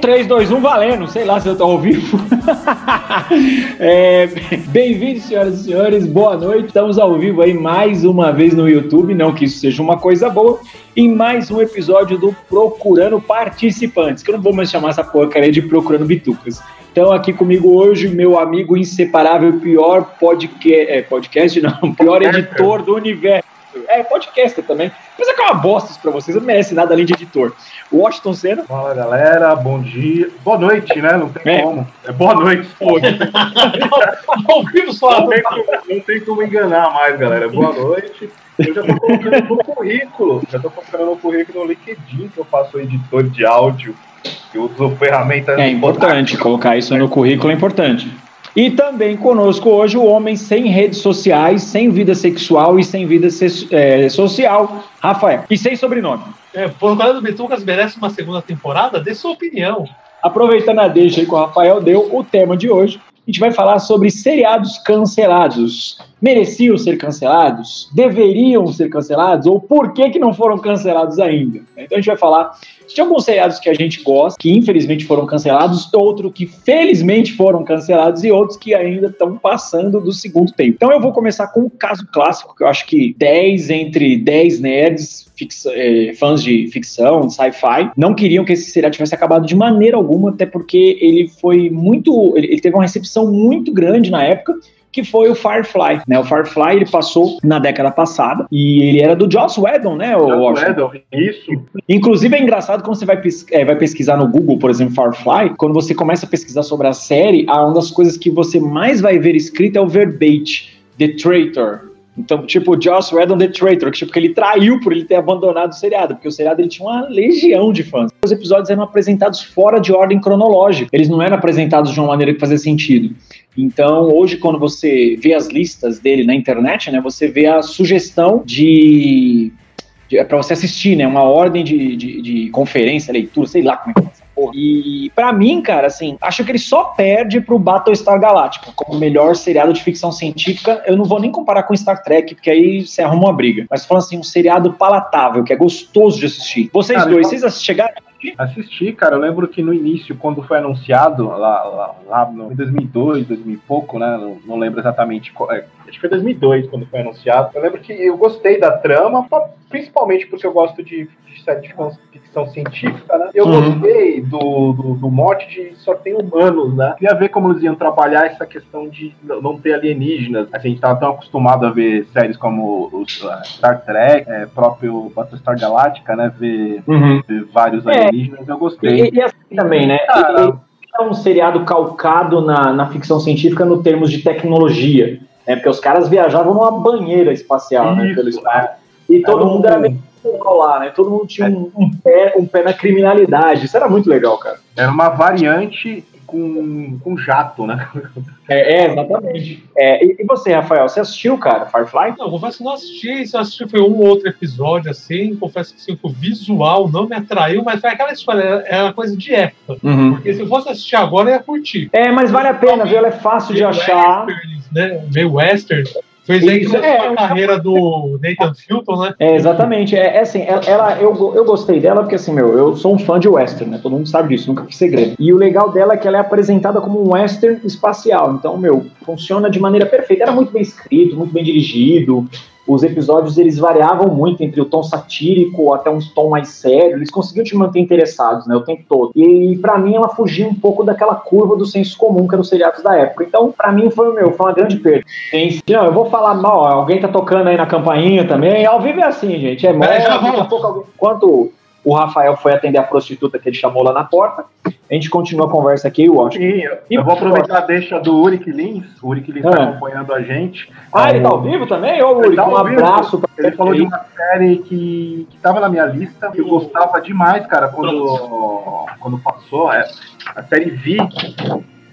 3, 2, 1, valendo. Sei lá se eu tô ao vivo. é, Bem-vindos, senhoras e senhores. Boa noite. Estamos ao vivo aí mais uma vez no YouTube. Não que isso seja uma coisa boa. Em mais um episódio do Procurando Participantes. Que eu não vou mais chamar essa porcaria de Procurando Bitucas. Então, aqui comigo hoje, meu amigo inseparável, pior podcast, é, podcast não, pior editor do universo. É, podcaster também. Mas é que é uma bosta isso pra vocês, não merece nada além de editor. Washington Senna. Fala galera, bom dia. Boa noite, né? Não tem é. como. É boa noite, pô. Ao vivo só. Não tem, como, não tem como enganar mais, galera. Boa noite. Eu já tô colocando no currículo. Já tô colocando no currículo no LinkedIn que eu faço editor de áudio. Que uso ferramentas. É importante, colocar isso no currículo é importante. E também conosco hoje o homem sem redes sociais, sem vida sexual e sem vida é, social, Rafael. E sem sobrenome. É, Procurando Bitucas merece uma segunda temporada? Dê sua opinião. Aproveitando a deixa aí que o Rafael deu, o tema de hoje, a gente vai falar sobre seriados cancelados. Mereciam ser cancelados? Deveriam ser cancelados? Ou por que, que não foram cancelados ainda? Então a gente vai falar de alguns seriados que a gente gosta, que infelizmente foram cancelados, outros que felizmente foram cancelados e outros que ainda estão passando do segundo tempo. Então eu vou começar com um caso clássico, que eu acho que 10 entre 10 nerds é, fãs de ficção, de sci-fi, não queriam que esse seriado tivesse acabado de maneira alguma, até porque ele foi muito. Ele teve uma recepção muito grande na época que foi o Firefly, né? O Firefly ele passou na década passada e ele era do Joss Whedon, né? O Joss Whedon, isso. Inclusive é engraçado quando você vai, pes é, vai pesquisar no Google, por exemplo, Firefly, quando você começa a pesquisar sobre a série, uma das coisas que você mais vai ver escrito é o verbate, The Traitor, então, tipo, o Joss Whedon The Traitor, que, tipo, que ele traiu por ele ter abandonado o seriado, porque o seriado ele tinha uma legião de fãs. Os episódios eram apresentados fora de ordem cronológica. Eles não eram apresentados de uma maneira que fazia sentido. Então, hoje, quando você vê as listas dele na internet, né, você vê a sugestão de. de é para você assistir, né? Uma ordem de, de, de conferência, leitura, sei lá como é que é porra. E para mim, cara, assim, acho que ele só perde pro Battlestar Galactica como melhor seriado de ficção científica. Eu não vou nem comparar com Star Trek, porque aí você arruma uma briga. Mas falando assim, um seriado palatável, que é gostoso de assistir. Vocês cara, dois, vocês chegaram Assisti, cara. Eu lembro que no início, quando foi anunciado, lá, lá, lá em 2002, 2000 e pouco, né? Não, não lembro exatamente. Qual, é, acho que foi 2002 quando foi anunciado. Eu lembro que eu gostei da trama, principalmente porque eu gosto de, de série de ficção científica, né? Eu uhum. gostei do, do, do, mote de só tem humanos, né? Queria ver como eles iam trabalhar essa questão de não ter alienígenas. Assim, a gente tava tão acostumado a ver séries como os, uh, Star Trek, é, próprio Battlestar Galactica, né? Ver, uhum. ver vários é. alienígenas, eu gostei. E, e assim também, né? Ah, é um seriado calcado na, na ficção científica no termos de tecnologia. Né? Porque os caras viajavam numa banheira espacial, né, Isso, né? Pelo espaço. E todo mundo era meio lá, né? Todo mundo tinha um, um, pé, um pé na criminalidade. Isso era muito legal, cara. Era uma variante com, com jato, né? É, é exatamente. É, e, e, você, Rafael, você assistiu, cara, Firefly? Não, confesso que não assisti. Se eu assisti foi um ou outro episódio, assim. Confesso que assim, o visual não me atraiu, mas foi aquela história, é uma coisa de época. Uhum. Porque se eu fosse assistir agora, eu ia curtir. É, mas vale a pena, viu? Ela é fácil de achar. Western, né? Meio western. Fez aí que é, a carreira do Nathan Filton, né? É, exatamente. É, é assim, ela, ela, eu, eu gostei dela porque, assim, meu, eu sou um fã de western, né? Todo mundo sabe disso, nunca fiz segredo. E o legal dela é que ela é apresentada como um western espacial. Então, meu, funciona de maneira perfeita. Era muito bem escrito, muito bem dirigido os episódios eles variavam muito entre o tom satírico até um tom mais sério. Eles conseguiam te manter interessados, né, o tempo todo. E para mim ela fugia um pouco daquela curva do senso comum que eram os seriados da época. Então, para mim foi o meu, foi uma grande perda. Não, eu vou falar mal, alguém tá tocando aí na campainha também. Ao vivo é assim, gente. É, é já pouco alguém, enquanto o Rafael foi atender a prostituta que ele chamou lá na porta. A gente continua a conversa aqui, eu acho. Sim, eu vou aproveitar a deixa do Uric Lins. O Uric Lins está é. acompanhando a gente. Ah, ele tá ao vivo também? Ô, Uric, tá um abraço pra Ele falou de uma série que, que tava na minha lista, eu gostava demais, cara, quando, quando passou. É, a série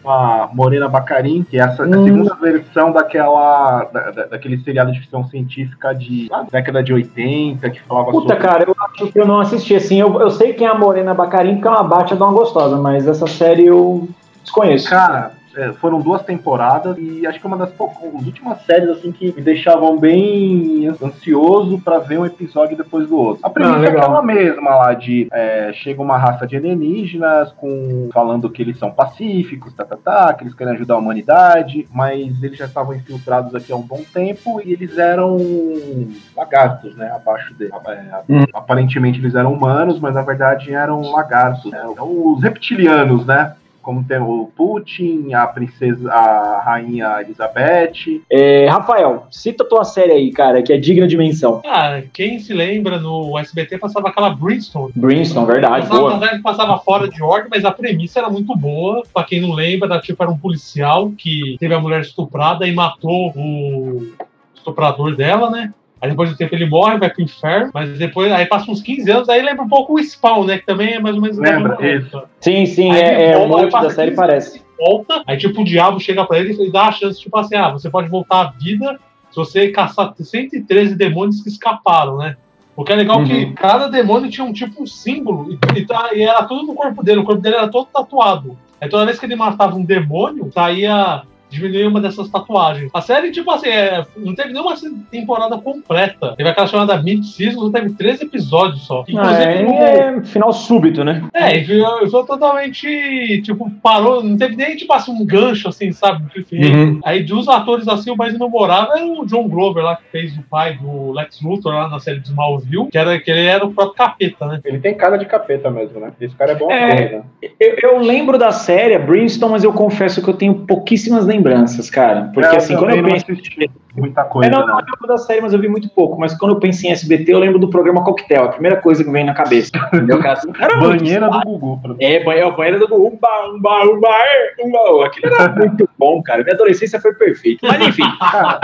Vi a Morena Bacarin, que é essa, hum. a segunda versão daquela da, daquele seriado de ficção científica de ah, década de 80, que falava Puta, sobre... cara, eu acho que eu não assisti, assim, eu, eu sei quem é a Morena Bacarin, porque é uma bate de uma gostosa, mas essa série eu desconheço. Cara, é, foram duas temporadas e acho que é uma das poucas, últimas séries assim que me deixavam bem ansioso para ver um episódio depois do outro. A premissa ah, é aquela mesma lá de é, chega uma raça de alienígenas com falando que eles são pacíficos, tá, tá, tá, que eles querem ajudar a humanidade, mas eles já estavam infiltrados aqui há um bom tempo e eles eram lagartos, né, abaixo dele. É, hum. Aparentemente eles eram humanos, mas na verdade eram lagartos, né? Os reptilianos, né? Como tem o Putin, a princesa, a rainha Elizabeth. É, Rafael, cita tua série aí, cara, que é digna de menção. Ah, quem se lembra no SBT passava aquela Brimstone. Brimstone, verdade. Passava, boa. passava fora de ordem, mas a premissa era muito boa. Pra quem não lembra, da, tipo, era um policial que teve a mulher estuprada e matou o estuprador dela, né? Aí depois do tempo ele morre, vai pro inferno, mas depois, aí passa uns 15 anos, aí lembra um pouco o Spawn, né? Que também é mais ou menos... Lembra, isso. Sim, sim, aí é, é o monte da série parece. Volta, aí tipo o diabo chega pra ele e dá a chance, tipo assim, ah, você pode voltar à vida se você caçar 113 demônios que escaparam, né? O que é legal uhum. que cada demônio tinha um tipo um símbolo e, e, tá, e, era tudo no corpo dele, o corpo dele era todo tatuado. Aí toda vez que ele matava um demônio, saía diminuir uma dessas tatuagens. A série, tipo assim, é, não teve nenhuma temporada completa. Teve aquela chamada Mid-Season, não teve três episódios só. Inclusive, ah, é, no... é final súbito, né? É, e foi totalmente, tipo, parou, não teve nem, tipo assim, um gancho, assim, sabe? Uhum. Aí, dos atores, assim, o mais memorável é o John Glover lá, que fez o pai do Lex Luthor lá na série de Smallville, que, era, que ele era o próprio capeta, né? Ele tem cara de capeta mesmo, né? Esse cara é bom é, ator, né? Eu, eu lembro da série, Brimstone, mas eu confesso que eu tenho pouquíssimas lembranças lembranças, cara. Porque é, assim, quando eu penso. Muita coisa. É, não, não, eu lembro da série, mas eu vi muito pouco. Mas quando eu penso em SBT, eu lembro do programa Coquetel. A primeira coisa que vem na cabeça. Entendeu? Era banheira do Gugu. É, banheira, banheira do Gugu. Umba, umba, umba, umba. Aquilo era muito bom, cara. Minha adolescência foi perfeita. Mas enfim. Cara,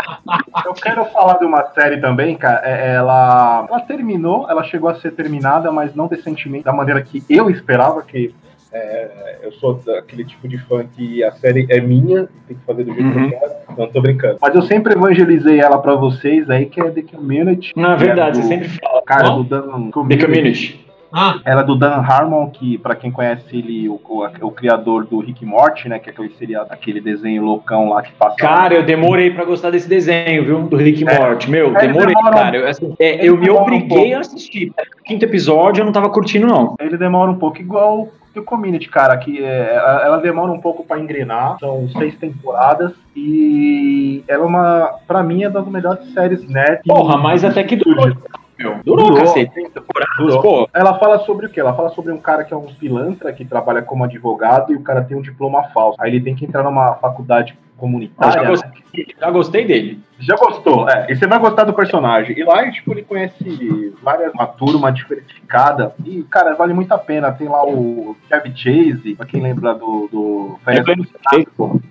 eu quero falar de uma série também, cara. É, ela, ela terminou, ela chegou a ser terminada, mas não decentemente, da maneira que eu esperava que é, eu sou daquele tipo de fã que a série é minha, tem que fazer do jeito uhum. que eu quero. Não tô brincando. Mas eu sempre evangelizei ela pra vocês aí, que é The Community. Na é verdade, é do, você sempre fala. Cara, do Dan Community. The Community. Ah. Ela é do Dan Harmon, que para quem conhece ele, o, o, o, criador do Rick Morty, né? Que é aquele seria aquele desenho loucão lá que passa. Cara, eu demorei para gostar desse desenho, viu? Do Rick é. Morty. Meu, é, demorei, cara. Eu, assim, é, eu me obriguei um a assistir. quinto episódio eu não tava curtindo, não. Ele demora um pouco igual o Community, cara, que é, ela demora um pouco para engrenar, são seis temporadas e ela é uma, para mim, é das melhores séries nerd. Porra, mas até que durou. Durou, durou cacete. Durou. Ela fala sobre o quê? Ela fala sobre um cara que é um pilantra que trabalha como advogado e o cara tem um diploma falso. Aí ele tem que entrar numa faculdade comunitária. Já gostei, né? já gostei dele. Já gostou, é. E você vai gostar do personagem. E lá, tipo, ele conhece várias, uma turma diversificada. E, cara, vale muito a pena. Tem lá o Kevin Chase, pra quem lembra do, do Férias do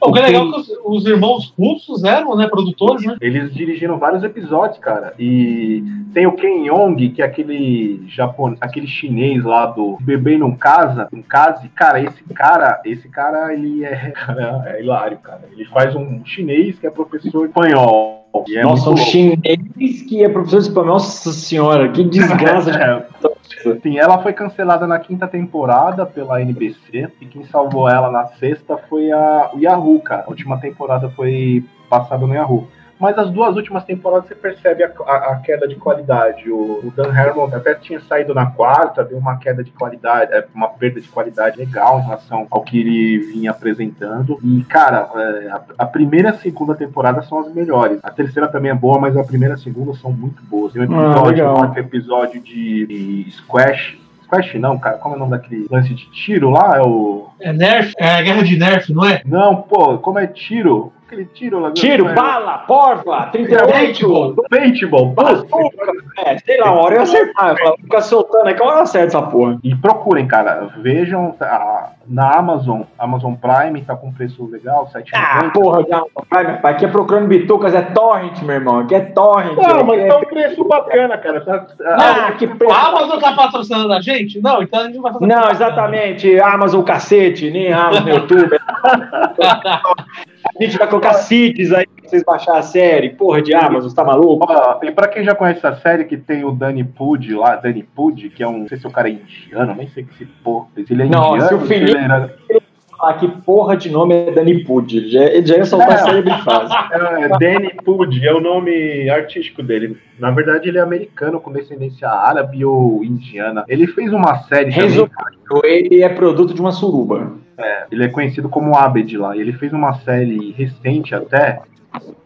o que é legal que os, os, irmãos russos eram, né, produtores, né? Eles dirigiram vários episódios, cara. E tem o Ken Yong, que é aquele japonês, aquele chinês lá do Bebê Não Casa, um case. Cara, esse cara, esse cara, ele é, é, hilário, cara. Ele faz um chinês que é professor espanhol. É Nossa, um chinês que é professor de espanhol, nossa senhora, que desgraça. é. Sim, ela foi cancelada na quinta temporada pela NBC e quem salvou ela na sexta foi a, o Yahoo, cara. A última temporada foi passada no Yahoo. Mas as duas últimas temporadas você percebe a, a, a queda de qualidade. O, o, Dan Harmon até tinha saído na quarta, deu uma queda de qualidade, é, uma perda de qualidade legal em relação ao que ele vinha apresentando. E, cara, é, a, a, primeira e a segunda temporada são as melhores. A terceira também é boa, mas a primeira e a segunda são muito boas. Tem um episódio, ah, um episódio de, de Squash Squash não, cara. Como é o nome daquele lance de tiro lá? É o. É Nerf? É a guerra de Nerf, não é? Não, pô, como é tiro? Aquele tiro lá. Tiro, é? bala, porva, 38. Paintball, bazuca. É, sei lá, uma hora eu acertar. Fica soltando, é que uma hora acerta essa porra. E procurem, cara. Vejam a, na Amazon, Amazon Prime tá com preço legal, 7,90. Ah, porra, Amazon Prime, aqui é procurando bitucas, é torrent, meu irmão. Aqui é torrent. Não, mas é... tá um preço bacana, cara. Tá, ah, que preço. A Amazon tá patrocinando a gente? Não, então a gente vai fazer. Não, exatamente. Amazon cacete, nem Amazon YouTube. A gente vai colocar CITES aí pra vocês baixar a série. Porra de Amazon, tá maluco? E pra quem já conhece a série, que tem o Danny Pud lá, Danny Pud, que é um. Não sei se o cara é indiano, nem sei que se porra. Se ele é não, indiano. Se o Felipe, era... falar que porra de nome é Danny Pud. Ele já, ele já ia soltar a cérebro em fase. É, Danny Pud é o nome artístico dele. Na verdade, ele é americano com descendência árabe ou indiana. Ele fez uma série. Resumindo, ele é produto de uma suruba. É, ele é conhecido como Abed lá. Ele fez uma série recente até,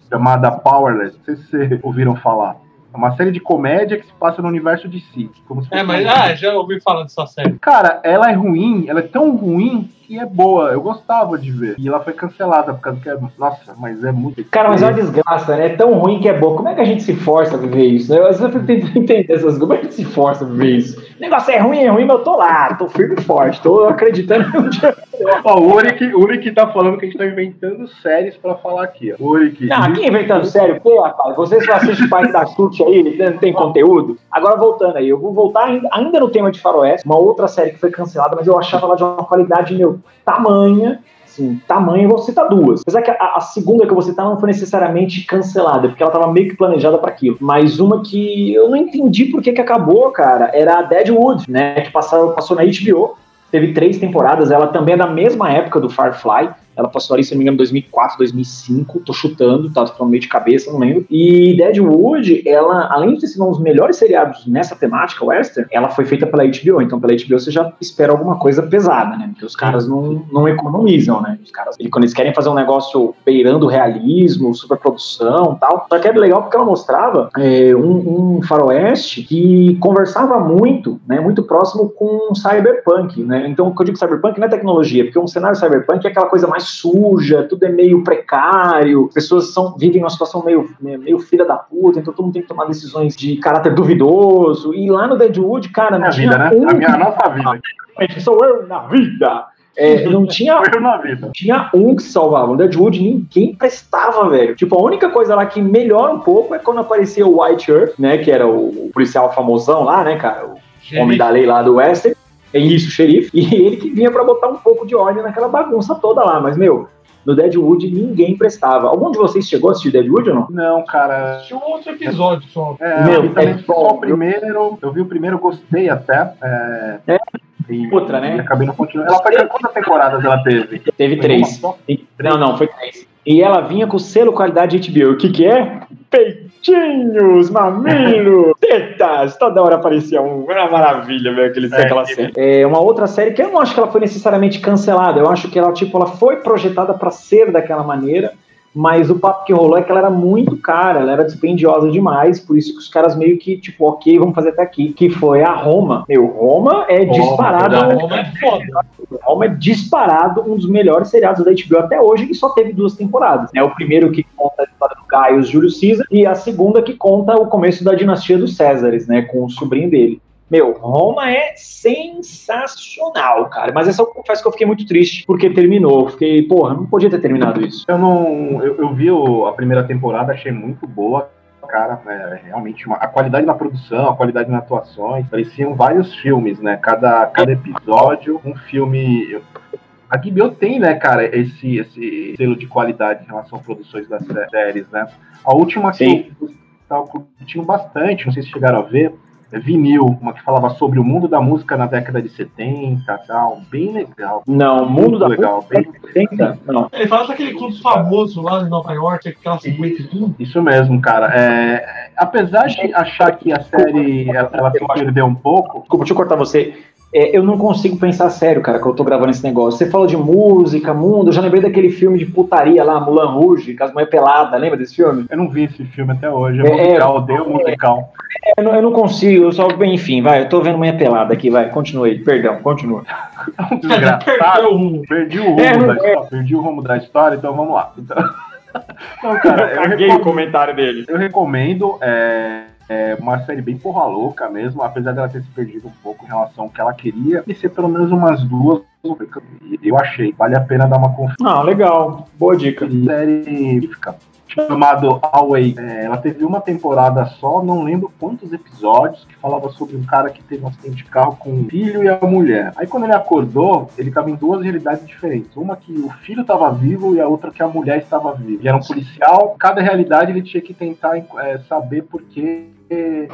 chamada Powerless. Não sei se vocês ouviram falar. É uma série de comédia que se passa no universo de si. Como se É, fosse mas um- ah, já ouvi falar dessa série. Cara, ela é ruim, ela é tão ruim que é boa. Eu gostava de ver. E ela foi cancelada por causa que é. Nossa, mas é muito. Cara, mas é uma desgraça, né? É tão ruim que é bom. Como é que a gente se força a viver isso? né? Eu sempre tento entender essas coisas. Como é que a gente se força a viver isso? O negócio é ruim, é ruim, mas eu tô lá, tô firme e forte, tô acreditando que um dia. Ó, o Uric, o Uric tá falando que a gente tá inventando séries pra falar aqui, ó. Uric. Não, aqui inventando sério, pô, rapaz, vocês só assistem parte da chute aí, não tem conteúdo. Agora voltando aí, eu vou voltar ainda, ainda no tema de Faroeste, uma outra série que foi cancelada, mas eu achava ela de uma qualidade, meu, tamanha. Assim, tamanho, eu vou citar duas. Apesar que a, a segunda que eu vou citar não foi necessariamente cancelada, porque ela tava meio que planejada para aquilo. Mas uma que eu não entendi por que, que acabou, cara, era a Deadwood, né? Que passou, passou na HBO. Teve três temporadas, ela também é da mesma época do Firefly. Ela passou ali, se não me engano, 2004, 2005. Tô chutando, tá falando meio de cabeça, não lembro. E Deadwood, ela, além de ter sido um dos melhores seriados nessa temática, western, ela foi feita pela HBO. Então, pela HBO, você já espera alguma coisa pesada, né? Porque os caras não, não economizam, né? Os caras, quando eles querem fazer um negócio beirando o realismo, superprodução e tal. Só que é legal porque ela mostrava é, um, um faroeste que conversava muito, né? Muito próximo com cyberpunk, né? Então, quando eu digo cyberpunk não é tecnologia, porque um cenário cyberpunk é aquela coisa mais suja, tudo é meio precário, as pessoas são, vivem uma situação meio, meio filha da puta, então todo mundo tem que tomar decisões de caráter duvidoso. E lá no Deadwood, cara, não tinha vida, né? um A minha a nossa vida. que sou eu na vida. É, não tinha Eu na vida. tinha um que salvava. No Deadwood ninguém prestava, velho. Tipo, a única coisa lá que melhora um pouco é quando aparecia o White Earth, né? Que era o policial famosão lá, né, cara? O homem da lei lá do Western. É isso, o xerife. E ele que vinha pra botar um pouco de ordem naquela bagunça toda lá. Mas, meu, no Deadwood ninguém prestava. Algum de vocês chegou a assistir Deadwood ou não? Não, cara. Tinha um outro episódio só. É, Meu, eu vi também é só o primeiro. Eu vi o primeiro, gostei até. É, É. e- Outra, né? e acabei não continuando. Ela foi quantas temporadas ela teve? Teve Foi três. uma? E- Não, não, foi três. E ela vinha com o selo qualidade HBO. O que que é? Peitinhos, mamilos, tetas. Toda hora aparecia um. Era uma maravilha, velho, aquele, É, aquela que- série. É uma outra série que eu não acho que ela foi necessariamente cancelada. Eu acho que ela, tipo, ela foi projetada pra ser daquela maneira. Mas o papo que rolou é que ela era muito cara, ela era dispendiosa demais, por isso que os caras meio que, tipo, ok, vamos fazer até aqui. Que foi a Roma. Meu, Roma é disparado. Não, não é foda. Roma é disparado um dos melhores seriados da HBO até hoje, que só teve duas temporadas. É o primeiro que conta a história do Caio Júlio César e a segunda que conta o começo da dinastia dos Césares, né, com o sobrinho dele. Meu, Roma é sensacional, cara. Mas essa eu confesso que eu fiquei muito triste porque terminou. Eu Fiquei, porra, não podia ter terminado isso. Eu não. Eu, eu vi a primeira temporada, achei muito boa. Cara, é, realmente uma- a qualidade na produção, a qualidade nas atuações, pareciam vários filmes, né? Cada, cada episódio, um filme. A HBO tem, né, cara, esse, esse selo de qualidade em relação a produções das sé- séries, né? A última que Sim. eu tava curtindo bastante, não sei se chegaram a ver, é Vinil, uma que falava sobre o mundo da música na década de 70 tal, bem legal. Não, Mundo Muito da legal, bem, Música, não. Ele fala daquele clube famoso lá em Nova York, aquela 51. Isso mesmo, cara. É, apesar de achar que a série ela, ela se perdeu um pouco, Desculpa, deixa eu cortar você. É, eu não consigo pensar sério, cara, que eu tô gravando esse negócio. Você falou de música, mundo, eu já lembrei daquele filme de putaria lá, Mulan Rouge, com as mulheres peladas, lembra desse filme? eu não vi esse filme até hoje. É É, musical, é, odeio musical. Eu não, eu não consigo, eu só, enfim, vai, eu tô vendo mulher pelada aqui, vai, continue aí, perdão, continua. É desgraçado. Rumo. Perdi o rumo É, não da é. história. Perdi o rumo da história, então vamos lá. Então, então cara, eu, Caguei recom- o comentário dele. eu recomendo. É, é uma série bem porra louca mesmo, apesar dela ter se perdido um pouco em relação ao que ela queria, e ser pelo menos umas duas. Eu achei, vale a pena dar uma conferida. Ah, legal, boa dica. série fica chamado Away. É, ela teve uma temporada só, não lembro quantos episódios, que falava sobre um cara que teve um acidente de carro com o filho e a mulher. Aí quando ele acordou, ele estava em duas realidades diferentes. Uma que o filho estava vivo e a outra que a mulher estava viva. Ele era um policial, cada realidade ele tinha que tentar é, saber por que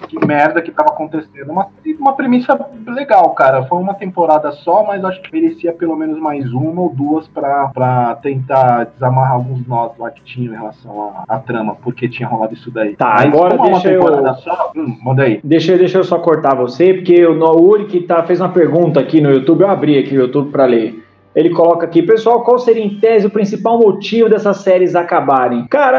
que merda que tava acontecendo. Uma, uma premissa legal, cara. Foi uma temporada só, mas acho que merecia pelo menos mais uma ou duas pra, pra tentar desamarrar alguns nós lá que tinham em relação à, à trama, porque tinha rolado isso daí. Tá, mas agora deixa é uma temporada eu... só, hum, manda aí. Deixa, deixa eu só cortar você, porque o Uri que tá, fez uma pergunta aqui no YouTube, eu abri aqui o YouTube pra ler. Ele coloca aqui, pessoal, qual seria em tese o principal motivo dessas séries acabarem? Cara,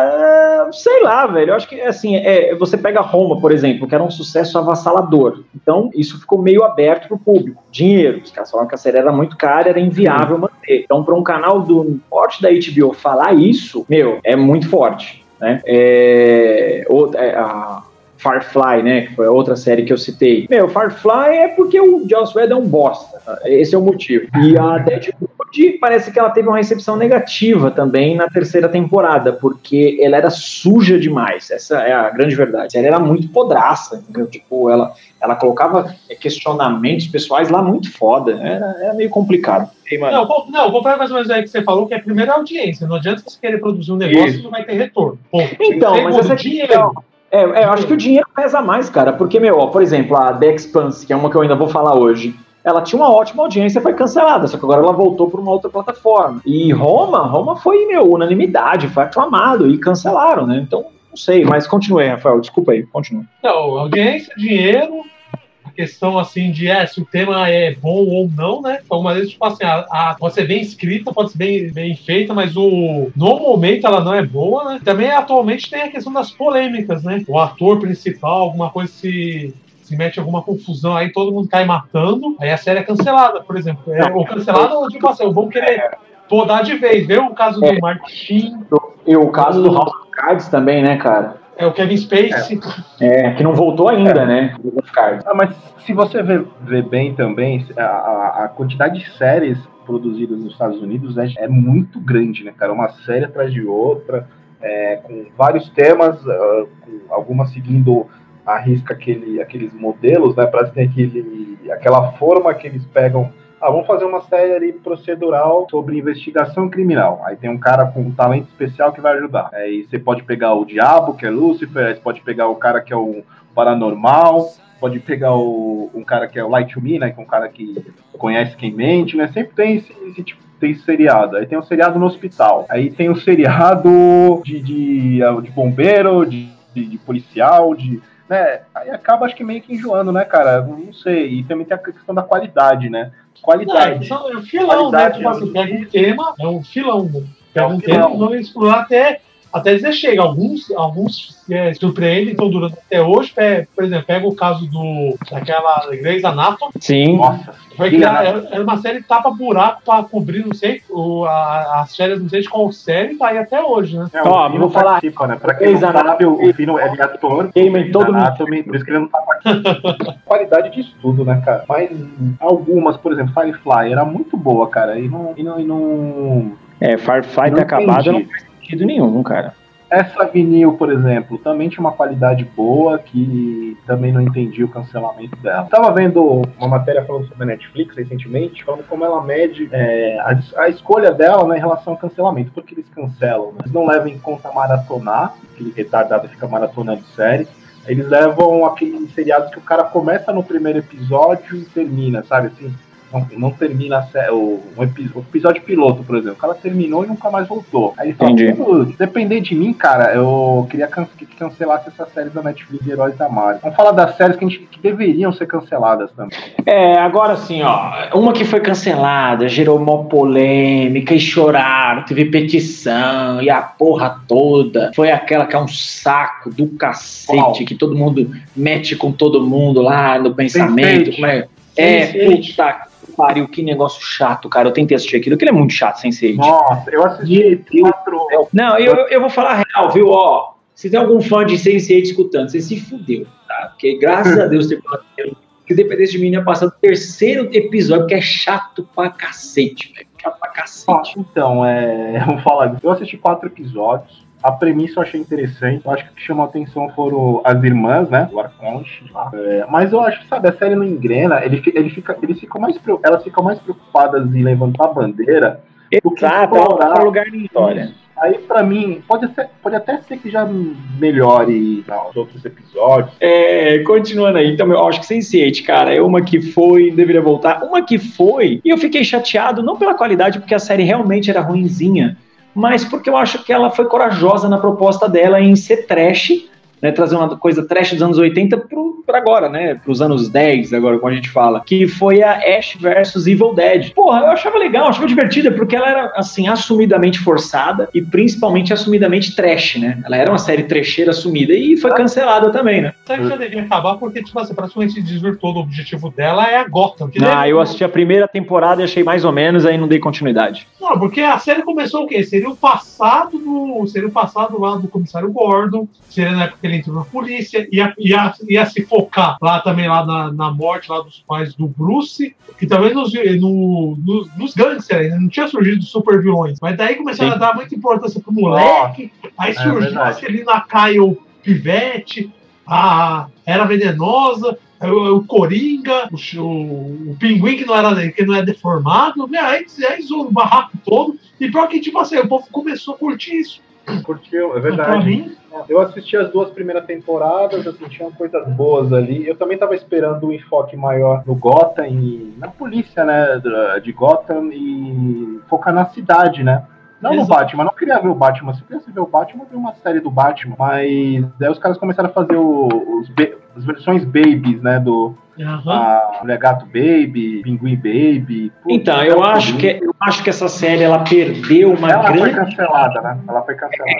é, sei lá, velho. Eu acho que assim, é, você pega Roma, por exemplo, que era um sucesso avassalador. Então, isso ficou meio aberto pro público. Dinheiro. Os caras falaram que a série era muito cara, era inviável manter. Então, para um canal do porte da HBO falar isso, meu, é muito forte. Né? É, é a, Firefly, né? Que foi a outra série que eu citei. Meu, Firefly é porque o Joss Whedon é um bosta. Esse é o motivo. E a Deadwood parece que ela teve uma recepção negativa também na terceira temporada, porque ela era suja demais. Essa é a grande verdade. Ela era muito podraça, entendeu? Tipo, ela, ela colocava questionamentos pessoais lá muito foda. Era, era meio complicado. não, não, o ponto mais ou menos aí que você falou, que é a primeira audiência. Não adianta você querer produzir um negócio Isso. que não vai ter retorno. Bom, então, mas essa dinheiro. É, é, eu acho que o dinheiro pesa mais, cara, porque, meu, ó, por exemplo, a The Expanse, que é uma que eu ainda vou falar hoje, ela tinha uma ótima audiência, foi cancelada, só que agora ela voltou para uma outra plataforma. E Roma, Roma foi, meu, unanimidade, foi aclamado e cancelaram, né? Então, não sei, mas continue, Rafael, desculpa aí, continue. Não, audiência, dinheiro, questão assim de é, se o tema é bom ou não, né? Então, uma vez, tipo assim, a, a, pode ser bem escrita, pode ser bem, bem feita, mas o, no momento ela não é boa, né? Também atualmente tem a questão das polêmicas, né? O ator principal, alguma coisa se se mete alguma confusão, aí todo mundo cai matando, aí a série é cancelada, por exemplo. É, ou cancelada, ou tipo assim, vão querer podar de vez. Vê o caso do é. Martin. E o caso do House of Cards também, né, cara? É o Kevin Spacey. É, é que não voltou ainda, é. né? Ah, mas se você ver, ver bem também, a, a, quantidade de séries produzidas nos Estados Unidos é, é muito grande, né, cara? Uma série atrás de outra, é, com vários temas, uh, com algumas seguindo a risca aquele, aqueles modelos, né? Para ter aquele, aquela forma que eles pegam ah, vamos fazer uma série procedural sobre investigação criminal. Aí tem um cara com um talento especial que vai ajudar. Aí você pode pegar o Diabo, que é Lúcifer, aí você pode pegar o cara que é o Paranormal, pode pegar o, um cara que é o Light to Me, né, que é um cara que conhece quem mente, né? Sempre tem esse, esse tipo tem seriado. Aí tem um seriado no hospital. Aí tem um seriado de, de, de bombeiro, de, de, de policial, de né? Aí acaba, acho que meio que enjoando, né, cara? Não sei. E também tem a questão da qualidade, né? Qualidade. Não, é um filão, né? Tipo assim, pega um tema, é um filão. Né? Pega é um, um tema, vamos explorar até, até dizer chega. Alguns, alguns é, surpreendem, estão durando até hoje. Por exemplo, pega o caso do daquela Grey's Anatomy. Sim. Nossa. Foi criar, era uma série tapa-buraco para cobrir, não sei, o, a, as férias, não sei de qual série, tá aí até hoje, né? É, Ó, vou falar. Participa, né? Pra quem não sabe, o Fino é ator. Game todo Anatomy, por isso que ele não tá Qualidade de estudo, né, cara? Mas algumas, por exemplo, Firefly era muito boa, cara, e não. E não, e não... É, Firefly ter acabado não sentido nenhum, cara. Essa vinil, por exemplo, também tinha uma qualidade boa que também não entendi o cancelamento dela. Tava vendo uma matéria falando sobre a Netflix recentemente, falando como ela mede é, a, a, escolha dela né, em relação ao cancelamento. Porque eles cancelam, né? eles não levam em conta maratonar, aquele retardado fica maratonando séries. Eles levam aqueles seriados que o cara começa no primeiro episódio e termina, sabe assim? Não, não termina o, o, episódio piloto, por exemplo. O cara terminou e nunca mais voltou. Aí ele fala, depender de mim, cara, eu queria can que cancelasse essa série da Netflix de Heróis da Marvel. Vamos falar das séries que, a gente, que deveriam ser canceladas também. É, agora sim, ó. Uma que foi cancelada, gerou uma polêmica e choraram, teve petição e a porra toda. Foi aquela que é um saco do cacete, Qual? que todo mundo mete com todo mundo lá no pensamento. Como é? É, puta pariu, que negócio chato, cara. Eu tentei assistir aquilo, aquilo é muito chato, sem ser. Nossa, eu assisti quatro. Não, eu, eu vou falar real, viu? Ó, se tem algum fã de Sense8 escutando, você se fudeu, tá? Porque graças a Deus teve que dependesse de mim ia passar o terceiro episódio, que é chato pra cacete, velho. Chato pra cacete. Ah, então, é. Vamos falar. Eu assisti quatro episódios. A premissa eu achei interessante. Eu acho que o que chamou a atenção foram as irmãs, né? O Arconte. É, mas eu acho, sabe, a série não engrena. Ele, ele fica, eles ficam mais, elas ficam mais preocupadas em levantar a bandeira do que explorar lugar de história. Aí, pra mim, pode, ser, pode até ser que já melhore os outros episódios. É, continuando aí, então eu acho que Sense8, cara, é uma que foi, deveria voltar. Uma que foi, e eu fiquei chateado, não pela qualidade, porque a série realmente era ruinzinha, mas porque eu acho que ela foi corajosa na proposta dela em ser trash, né, trazer uma coisa trash dos anos 80 para agora, né, para os anos 10, agora como a gente fala, que foi a Ash versus Evil Dead. Porra, eu achava legal, eu achava divertida, porque ela era, assim, assumidamente forçada e principalmente assumidamente trash, né? Ela era uma série trecheira assumida e foi cancelada também, né? Sabe que já devia acabar porque, tipo assim, praticamente desvirtuou o objetivo dela é a Gotham. Que Ah, deve- eu assisti a primeira temporada e achei mais ou menos, aí não dei continuidade. Não, porque a série começou o quê? Seria o passado do. Seria o passado lá do comissário Gordon, seria na época ele entrou na polícia, ia, ia, ia se focar lá também lá na, na morte lá dos pais do Bruce, que também nos, no, no, nos gangsters ainda, não tinha surgido super vilões. Mas daí começaram Sim. a dar muita importância pro moleque, aí surgiu verdade. a Celina Kyle Pivete, a Era Venenosa. O, o Coringa, o, o, o Pinguim que não, era, que não é deformado, né? aí, aí o barraco todo. E pior que, tipo assim, o povo começou a curtir isso. Curtiu, é verdade. Eu assisti as duas primeiras temporadas, assim, tinham coisas boas ali. Eu também tava esperando um enfoque maior no Gotham e na polícia, né, de Gotham e focar na cidade, né? Não no Exato. Batman, não queria ver o Batman. Se eu quisesse ver o Batman, eu vi uma série do Batman. Mas daí os caras começaram a fazer o- os as versões babies, né? Do aham. a Mulher Gato Baby, Pinguim Baby. Putz, Então, eu acho que eu acho que essa série ela perdeu uma Ela foi grande cancelada, né? Ela foi cancelada.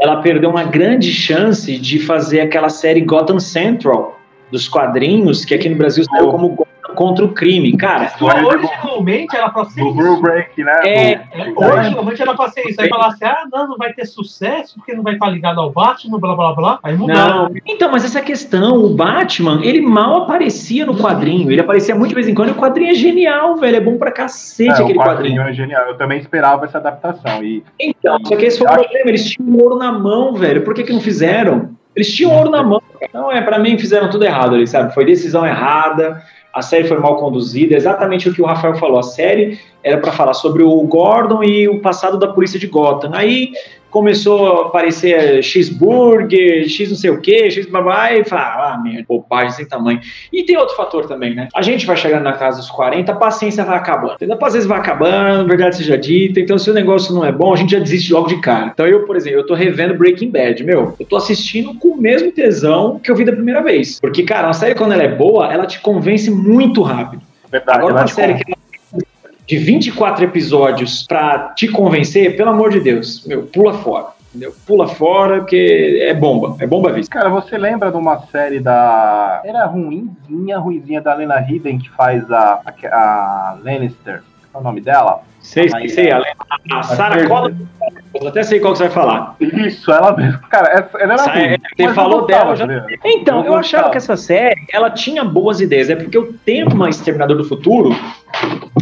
ela perdeu uma grande chance de fazer aquela série Gotham Central dos quadrinhos, que aqui no Brasil saiu como Gotham contra o crime. Cara, originalmente era pra ser Do isso. Rule Break, né? É, Do- É, Originalmente era pra ser isso. Aí falar assim: ah, não, não vai ter sucesso porque não vai estar ligado ao Batman, blá blá blá. Aí mudaram. Não. Então, mas essa questão, o Batman, ele mal aparecia no quadrinho. Ele aparecia muito de vez em quando e o quadrinho é genial, velho. É bom pra cacete É, o aquele quadrinho quadrinho. é genial. Eu também esperava essa adaptação. E Então, só que esse foi o problema. Eles tinham ouro na mão, velho. Por que, que não fizeram? Eles tinham ouro na mão. Então, é, pra mim, fizeram tudo errado ali, sabe? Foi decisão errada. A série foi mal conduzida. Exatamente o que o Rafael falou. A série era pra falar sobre o Gordon e o passado da polícia de Gotham. Aí começou a aparecer cheeseburger, X não sei o que, X blá blá, e fala, ah, merda, bobagem sem tamanho. E tem outro fator também, né? A gente vai chegando na casa dos 40, a paciência vai acabando. A paciência vai acabando, verdade seja dita. Então, se o negócio não é bom, a gente já desiste logo de cara. Então, eu, por exemplo, eu tô revendo Breaking Bad, meu. Eu tô assistindo com o mesmo tesão que eu vi da primeira vez. Porque, cara, uma série, quando ela é boa, ela te convence muito rápido. verdade, Agora, uma série que de 24 episódios pra te convencer, pelo amor de Deus, meu, pula fora. Entendeu? Pula fora, porque é bomba. É bomba vista. Cara, você lembra de uma série da. Era ruinzinha, ruinzinha da Lena Headey que faz a, a, a Lannister. Qual é o nome dela? Sei, sei, é- a, a Sarah Connor. Eu até sei qual que você vai falar. Isso, ela mesmo. Cara, essa, ela era Sa- ruim. é, você falou dela, já-? Então, eu, Eu achava que essa série, ela tinha boas ideias. É porque o tema Exterminador do Futuro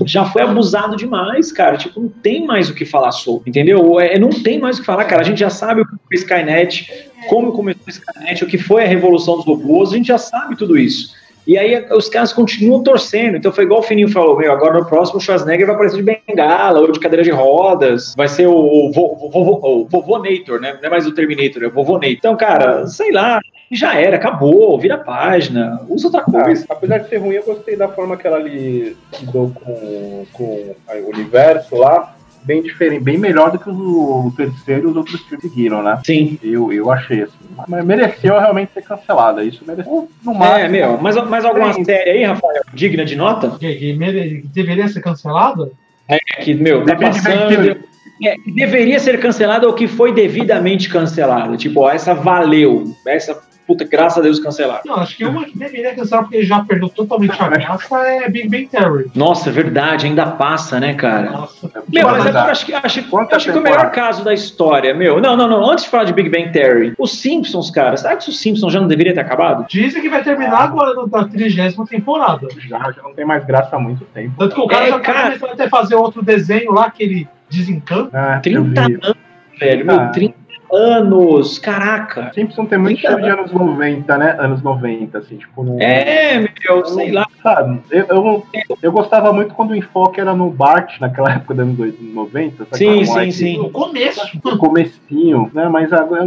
já foi abusado demais, cara. Tipo, não tem mais o que falar sobre, entendeu? É, não tem mais o que falar, cara. A gente já sabe o que foi Skynet, como começou a Skynet, o que foi a revolução dos robôs, a gente já sabe tudo isso. E aí os caras continuam torcendo. Então foi igual o Fininho falou, meu, agora no próximo o Schwarzenegger vai aparecer de bengala ou de cadeira de rodas. Vai ser o, o, vo- vo- o Vovonator, né? Não é mais o Terminator, é o Vovonator. Então, cara, sei lá, já era, acabou, vira a página, usa outra Ah, coisa. apesar de ser ruim, eu gostei da forma que ela li- lidou com, com o universo lá. Bem diferente, bem melhor do que o, o terceiro e os outros filmes seguiram, né? Sim. Eu, eu achei assim. Mas mereceu realmente ser cancelada. Isso mereceu. No máximo. É, meu, mas, mas alguma Sim. série aí, Rafael, digna de nota? Que, que mere- que deveria ser cancelada? É que, meu, tá passando. É, que deveria ser cancelada ou que foi devidamente cancelada. Tipo, ó, essa valeu. Essa, puta, graças a Deus cancelaram. Não, acho que uma que deveria cancelar porque já perdeu totalmente a graça é Big Bang Theory. Nossa, verdade, ainda passa, né, cara? Nossa. Meu, mas Mas agora a- acho que, acho, acho que o melhor caso da história, meu. Não, não, não. Antes de falar de Big Bang Theory, os Simpsons, cara, será que os Simpsons já não deveria ter acabado? Dizem que vai terminar agora na trigésima temporada. Já, já não tem mais graça há muito tempo. Tanto que o cara É, já tá cara. começando até fazer outro desenho lá que ele desencanta. É, eu 30 vi. anos, velho. Meu, Ah. 30 anos, caraca. Simpson tem muito cheiro de anos 90, né? Anos 90, assim, tipo. No... É, meu, sei lá. Sabe, eu, eu, eu, gostava muito quando o enfoque era no Bart, naquela época dos anos 90. Sim, sim, sim. No começo. No comecinho, né? Mas agora,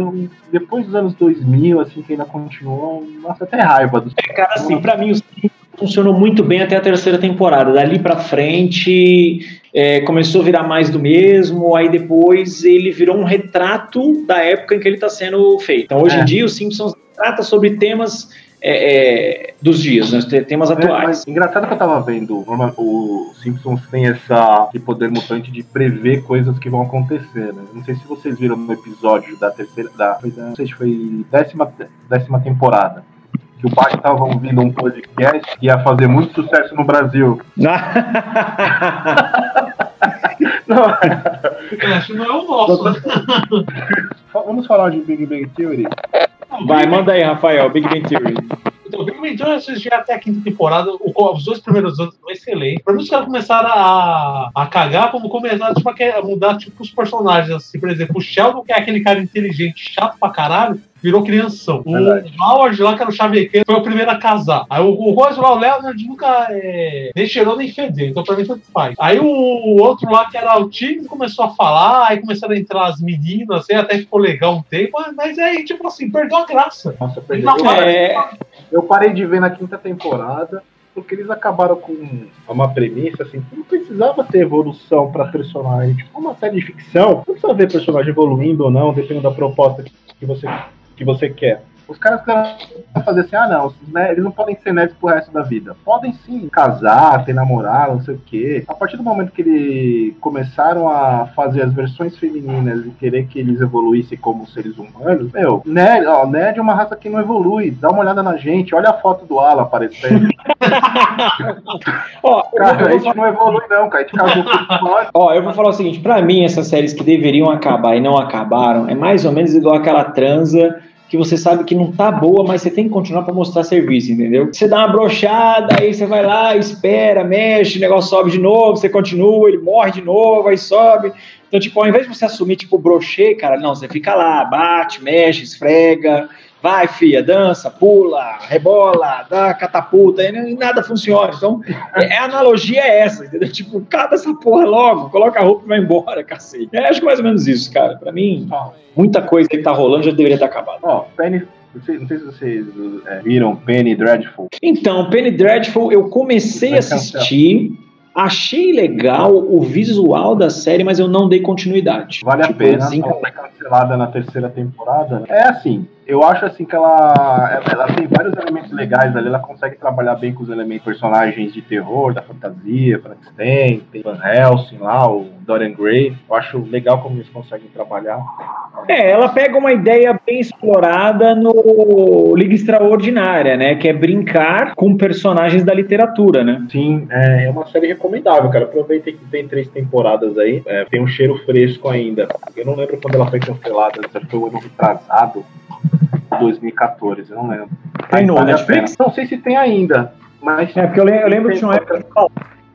depois dos anos 2000, assim, que ainda continuou, nossa, até raiva dos. É, cara, assim, pra mim, os funcionou muito bem até a terceira temporada. Dali para frente é, começou a virar mais do mesmo, aí depois ele virou um retrato da época em que ele está sendo feito. Então hoje é. em dia os Simpsons trata sobre temas é, é, dos dias, né? temas é, atuais. É, engraçado que eu tava vendo, o Simpsons tem essa, esse poder mutante de prever coisas que vão acontecer, né? Não sei se vocês viram no episódio da terceira, da, não sei se foi décima, décima temporada, que o Bart estava ouvindo um podcast que ia fazer muito sucesso no Brasil. não, acho não é o nosso. Vamos falar de Big Bang Theory? Vai, manda aí, Rafael, Big Bang Theory. Então, Bang Theory assisti até a quinta temporada, os dois primeiros anos foram excelentes. Pra mim, os caras começaram a, a cagar como começaram tipo, a mudar tipo, os personagens. Assim, por exemplo, o Sheldon, que é aquele cara inteligente, chato pra caralho, virou crianção. O Howard lá, que era o chavequeiro, foi o primeiro a casar. Aí o, o Rose lá, o Leonard nunca é, nem cheirou nem fedeu, então pra mim tanto faz. Aí o, o, outro lá, que era o time, começou a falar, aí começaram a entrar as meninas, assim, até ficou legal um tempo, mas aí, tipo assim, perdeu a graça. Nossa, perdeu. É... Eu parei de ver na quinta temporada porque eles acabaram com uma premissa assim, não precisava ter evolução para personagem. Tipo, uma série de ficção, não precisa ver personagem evoluindo ou não, dependendo da proposta que você que você quer. Os caras querem fazer assim, ah não, né, eles não podem ser nerds pro resto da vida. Podem sim casar, ter namorado, não sei o quê. A partir do momento que eles começaram a fazer as versões femininas e querer que eles evoluíssem como seres humanos, meu, nerd, ó, nerd é uma raça que não evolui. Dá uma olhada na gente, olha a foto do Ala aparecendo. ó, cara, a gente não evolui não, cara. A gente casou com Ó, eu vou falar o seguinte, pra mim essas séries que deveriam acabar e não acabaram, é mais ou menos igual aquela transa que você sabe que não tá boa, mas você tem que continuar para mostrar serviço, entendeu? Você dá uma brochada, aí você vai lá, espera, mexe, o negócio sobe de novo, você continua, ele morre de novo, aí sobe. Então, tipo, ao invés de você assumir, tipo, brochê, cara, não, você fica lá, bate, mexe, esfrega, vai, fia, dança, pula, rebola, dá catapulta, e nada funciona. Então, é, a analogia é essa, entendeu? Tipo, cada essa porra logo, coloca a roupa e vai embora, cacete. É, acho que mais ou menos isso, cara. Pra mim, muita coisa que tá rolando já deveria estar acabada. Ó, Penny não sei, não sei, se vocês é, viram Penny Dreadful. Então, Penny Dreadful, eu comecei a assistir. Achei legal o visual da série, mas eu não dei continuidade. Vale tipo, a pena. Ela foi cancelada na terceira temporada. É assim, eu acho assim que ela, ela tem vários elementos legais ali, ela consegue trabalhar bem com os elementos personagens de terror, da fantasia, Frankenstein, tem Van Helsing lá, o Dorian Gray. Eu acho legal como eles conseguem trabalhar. É, ela pega uma ideia bem explorada no Liga Extraordinária, né? Que é brincar com personagens da literatura, né? Sim, é, é uma série recomendável, cara. Aproveitei que tem três temporadas aí, é, tem um cheiro fresco ainda. Eu não lembro quando ela foi cancelada, se foi o ano retrasado. 2014, eu não lembro. Tem no Netflix? Não sei se tem ainda, mas... É, porque eu lembro, eu lembro que tinha uma época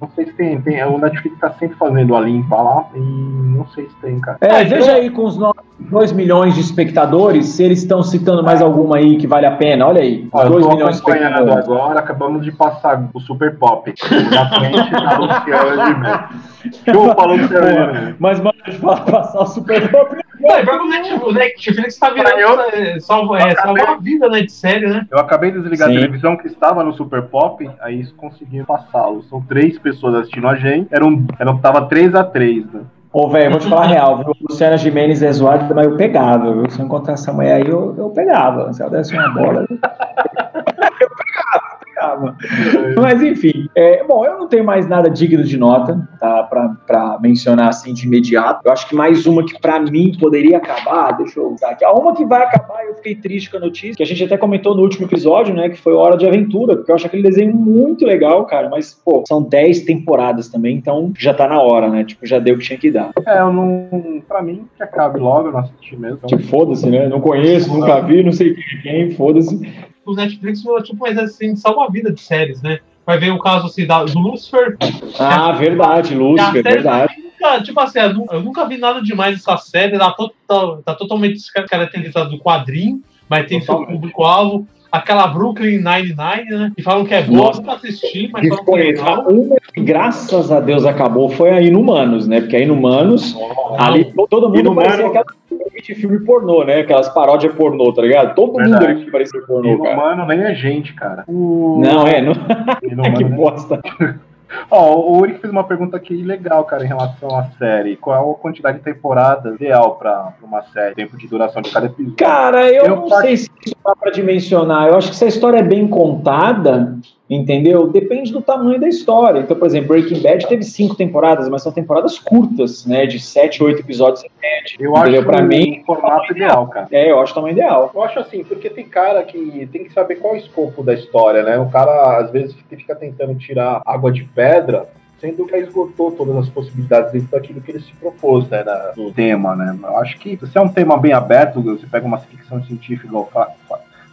não sei se tem, tem. O Netflix tá sempre fazendo a limpa lá e não sei se tem, cara. É, veja aí com os 2 milhões de espectadores, se eles estão citando mais alguma aí que vale a pena. Olha aí. 2 milhões de espectadores. agora, acabamos de passar o Super Pop. Na frente da Luciana de Chupa, Luciana Mas, mano, passar o Super Pop não, o Netflix tá virando é, salva, é, salva a vida né, de série, né? Eu acabei de desligar Sim. a televisão que estava no Super Pop, aí eles conseguiram passá-lo. São três pessoas assistindo a gente, era um, era, tava 3 a 3 né? Ô, velho, vou te falar a real, viu? Luciana Gimenez é zoada, mas eu pegava, viu? Se eu encontrar essa mulher aí, eu, eu pegava. Se ela desse uma bola. eu pegava. Mas enfim, é, bom, eu não tenho mais nada digno de nota, tá? Pra, mencionar assim de imediato. Eu acho que mais uma que para mim poderia acabar, deixa eu usar aqui. A uma que vai acabar, eu fiquei triste com a notícia, que a gente até comentou no último episódio, né? Que foi Hora de Aventura, porque eu acho aquele desenho muito legal, cara. Mas, pô, são 10 temporadas também, então já tá na hora, né? Tipo, já deu o que tinha que dar. É, eu não. Pra mim, que acabe logo, eu não assisti mesmo. Então... Tipo, foda-se, né? Não conheço, nunca vi, não sei quem, foda-se o Netflix tipo um assim, salva a vida de séries, né? Vai ver o caso assim, da, do Lucifer. Ah, verdade, Lucifer, verdade. Cara, tipo assim, eu nunca vi nada demais essa série. Ela tá, tá totalmente caracterizada do quadrinho, mas tem seu público-alvo aquela Brooklyn Nine-Nine, né? Que falam que é boa pra assistir, mas falam que é legal. Uma que graças a Deus acabou foi a Inumanos, né? Porque a Inumanos, oh, ali todo mundo Inumano... parecia aquela de filme pornô, né? Aquelas paródias pornô, tá ligado? Todo Verdade. mundo ali parecia pornô, Inumano cara. Inumano nem é gente, cara. O... Não, é. Não... que bosta. Ó, oh, o Uri fez uma pergunta aqui legal, cara, em relação à série. Qual a quantidade de temporadas ideal pra, uma série, tempo de duração de cada episódio? Cara, eu, eu não part... sei se isso dá pra dimensionar. Eu acho que se a história é bem contada, entendeu? Depende do tamanho da história. Então, por exemplo, Breaking Bad teve cinco temporadas, mas são temporadas curtas, né? De sete, oito episódios em média. Eu entendeu? acho pra mim, o formato ideal, cara. É, eu acho o tamanho ideal. Eu acho assim, porque tem cara que tem que saber qual é o escopo da história, né? O cara, às vezes, fica tentando tirar água de pedra sendo que esgotou todas as possibilidades dentro daquilo que ele se propôs, né, no tema, né. Eu acho que se é um tema bem aberto, você pega uma ficção científica igual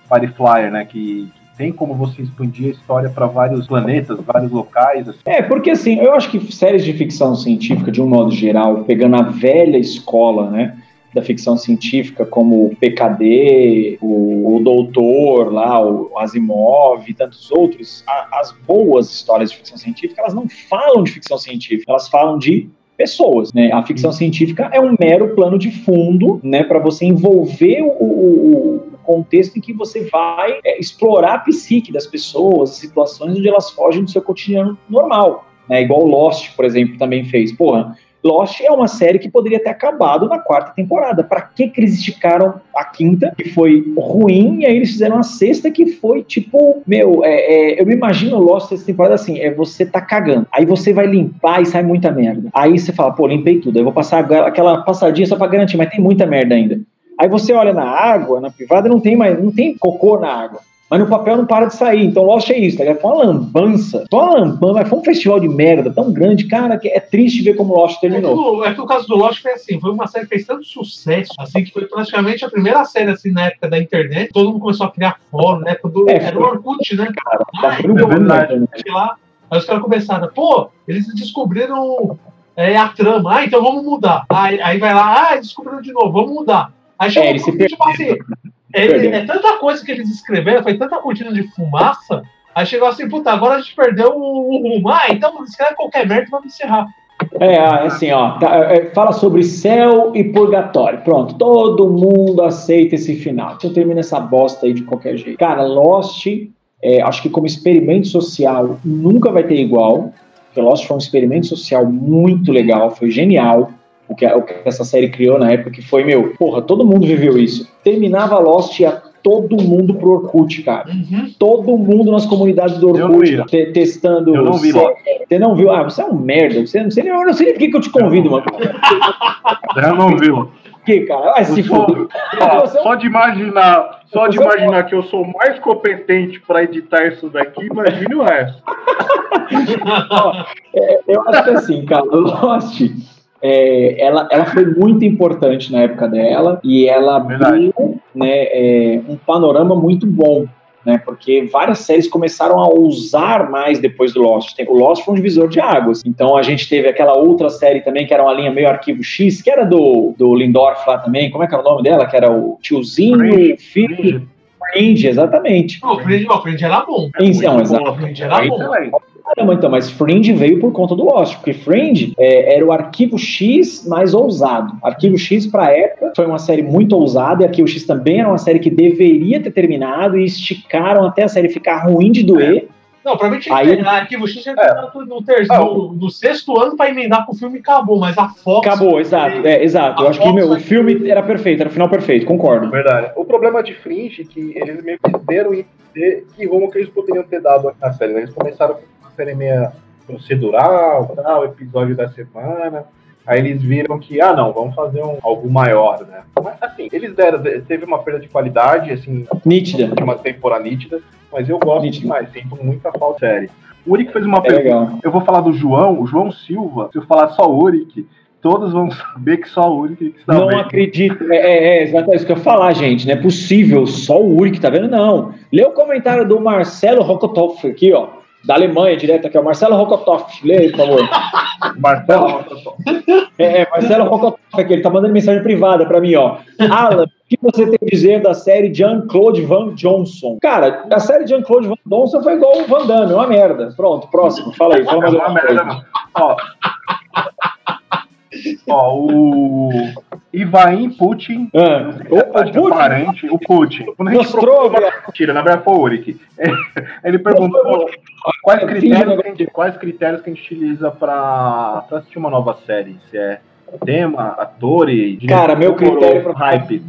Firefly, né, que, tem como você expandir a história para vários planetas, vários locais. Assim. É, porque assim, eu acho que séries de ficção científica, de um modo geral, pegando a velha escola, né? Da ficção científica, como o PKD, o, o Doutor, lá, o Asimov e tantos outros, a, as boas histórias de ficção científica, elas não falam de ficção científica, elas falam de pessoas, né? A ficção científica é um mero plano de fundo, né, para você envolver o, o, contexto em que você vai é, explorar a psique das pessoas, as situações onde elas fogem do seu cotidiano normal. Né? Igual Lost, por exemplo, também fez. Porra, Lost é uma série que poderia ter acabado na quarta temporada. Para que, que eles esticaram a quinta, que foi ruim, e aí eles fizeram a sexta, que foi tipo, meu, é, é, eu me imagino Lost essa temporada assim: é você tá cagando. Aí você vai limpar e sai muita merda. Aí você fala, pô, limpei tudo. Eu vou passar aquela passadinha só pra garantir, mas tem muita merda ainda. Aí você olha na água, na privada, não tem mais, não tem cocô na água. Mas no papel não para de sair. Então Lost é isso, tá? Foi uma lambança. Foi uma lambança, foi um festival de merda tão grande, cara, que é triste ver como Lost terminou. É que, é que o caso do Lost foi assim, foi uma série que fez tanto sucesso, assim, que foi praticamente a primeira série, assim, na época da internet. Todo mundo começou a criar fórum, né? Quando é, era o Orkut, né? Cara, ah, então, é lá, aí os caras começaram, pô, eles descobriram é, a trama. Ah, então vamos mudar. Aí, aí vai lá, ah, descobriram de novo, vamos mudar. Aí chegou é, um tipo assim, é, é, tanta coisa que eles escreveram, foi tanta cortina de fumaça, aí chegou assim, puta, agora a gente perdeu o, rumo. Ah, então escreve qualquer merda e vamos encerrar. É, assim, ó, tá, é, fala sobre céu e purgatório. Pronto, todo mundo aceita esse final. Então termina essa bosta aí de qualquer jeito. Cara, Lost, é, acho que como experimento social nunca vai ter igual. Porque Lost foi um experimento social muito legal, foi genial o que, o que essa série criou na época, que foi, meu, porra, todo mundo viveu isso. Terminava Lost e ia todo mundo pro Orkut, cara. Uhum. Todo mundo nas comunidades do Orkut te, testando. Eu não vi. Você não viu? Ah, você é um merda. Você não sei, eu não sei nem por que eu te convido, mano. Eu não vi, mano. Que, cara? Vai se for. Só de imaginar, só de imaginar que eu sou mais competente para editar isso daqui, imagine o resto. é, eu acho que assim, cara, Lost é, ela, ela foi muito importante na época dela e ela abriu né, é, um panorama muito bom. Né, porque várias séries começaram a ousar mais depois do Lost. O Lost foi um divisor de águas. Então a gente teve aquela outra série também, que era uma linha meio arquivo X, que era do, do Lindorf lá também. Como é que era o nome dela? Que era o tiozinho, Fringe. filho. Fringe, exatamente. o Fringe, o Fringe era bom. Então, exatamente. O Fringe era bom. Caramba, então, mas Fringe veio por conta do Lost, porque Fringe é, era o arquivo X mais ousado. Arquivo X, pra época, foi uma série muito ousada, e Arquivo X também era uma série que deveria ter terminado, e esticaram até a série ficar ruim de doer. Não, pra mim tinha que terminar. Arquivo X é. no, terceiro, no, no, sexto ano pra emendar pro filme e acabou, mas a Fox. Acabou, exato. É, exato. Eu acho Fox que meu, o filme era perfeito, era o final perfeito, concordo. Verdade. O problema de Fringe é que eles meio que deram entender que rumo que eles poderiam ter dado na série. Né? Eles começaram série meia procedural, tal, episódio da semana. Aí eles viram que, ah, não, vamos fazer um, algo maior, né? Mas, assim, eles deram, teve uma perda de qualidade, assim, nítida. Uma temporada nítida, mas eu gosto nítida. demais, sinto muita falta série. O Uric fez uma é pergunta. Legal. Eu vou falar do João, o João Silva. Se eu falar só o Uric, todos vão saber que só o Uric está Não vendo. acredito. É, é, é, exatamente isso que eu ia falar, gente. Não é possível, só o Uric tá vendo? Não. Lê o comentário do Marcelo Rokotoff aqui, ó. Da Alemanha, direto aqui, é o Marcelo Rokotoff. Lê aí, por favor. Marcelo Rokotoff. É, é, Marcelo Rokotoff aqui, ele tá mandando mensagem privada pra mim, ó. Alan, o que você tem a dizer da série Jean-Claude Van Johnson? Cara, a série Jean-Claude Van Johnson foi igual o Van Damme, uma merda. Pronto, próximo, fala aí. Fala mais É uma merda. Ó, ó, o Ivaim Putin, Ah, o, o Putin? parente, o Putin. Quando a gente Mostrou, procura uma mentira, na verdade foi o Uric. Ele perguntou quais critérios, que a gente, quais critérios que a gente utiliza pra, pra assistir uma nova série. Se é tema, atores, Cara, meu critério pra hype.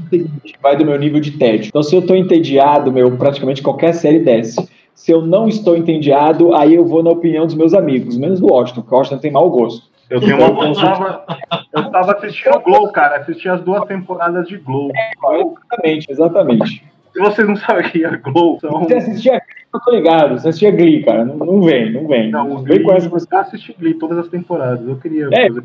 vai do meu nível de tédio. Então, se eu tô entediado, meu, praticamente qualquer série desce. Se eu não estou entediado, aí eu vou na opinião dos meus amigos, menos do Washington, porque o Washington tem mau gosto. Eu tenho uma. Eu tava, eu tava assistindo Glow, cara. Assisti as duas temporadas de Glow. Exatamente, exatamente. Se vocês não sabem o que é Glow, são. Você assistia Glee, eu tô ligado. Você assistia Glee, cara. Não, não vem, não vem. Não, Não vem com essa eu assisti Glee todas as temporadas. Eu queria É, fazer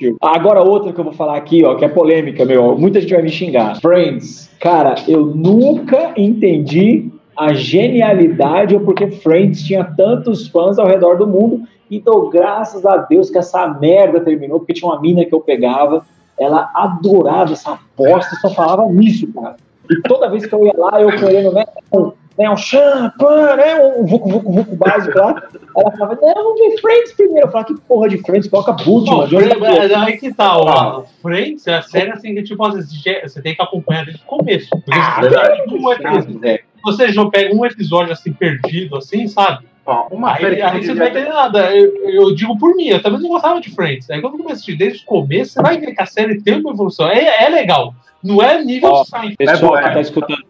eu. Agora, outra que eu vou falar aqui, ó, que é polêmica, meu. Muita gente vai me xingar. Friends. Cara, eu nunca entendi a genialidade ou porque Friends tinha tantos fãs ao redor do mundo. Então, graças a Deus que essa merda terminou, porque tinha uma mina que eu pegava, ela adorava essa aposta, só falava nisso, cara. E toda vez que eu ia lá, eu querendo, né, um, né, um champan, né, um vucu, vucu, vucu básico lá, ela falava, não, vamos ver Friends primeiro. Eu falava, que porra de Friends, coloca de tá aqui? é, aí que tá, ó. Friends é a série assim que, tipo, às vezes, você tem que acompanhar desde o começo. Ah, se você um já pega um episódio assim perdido, assim, sabe? Uma série Aí, que aí você não vai entender nada. Eu, eu digo por mim, eu também não gostava de Friends. Aí quando eu comecei a assistir desde o começo, você vai ver que a série tem uma evolução. É, é legal. Não é nível Seinfeld. Pessoal É bom, que é. tá escutando,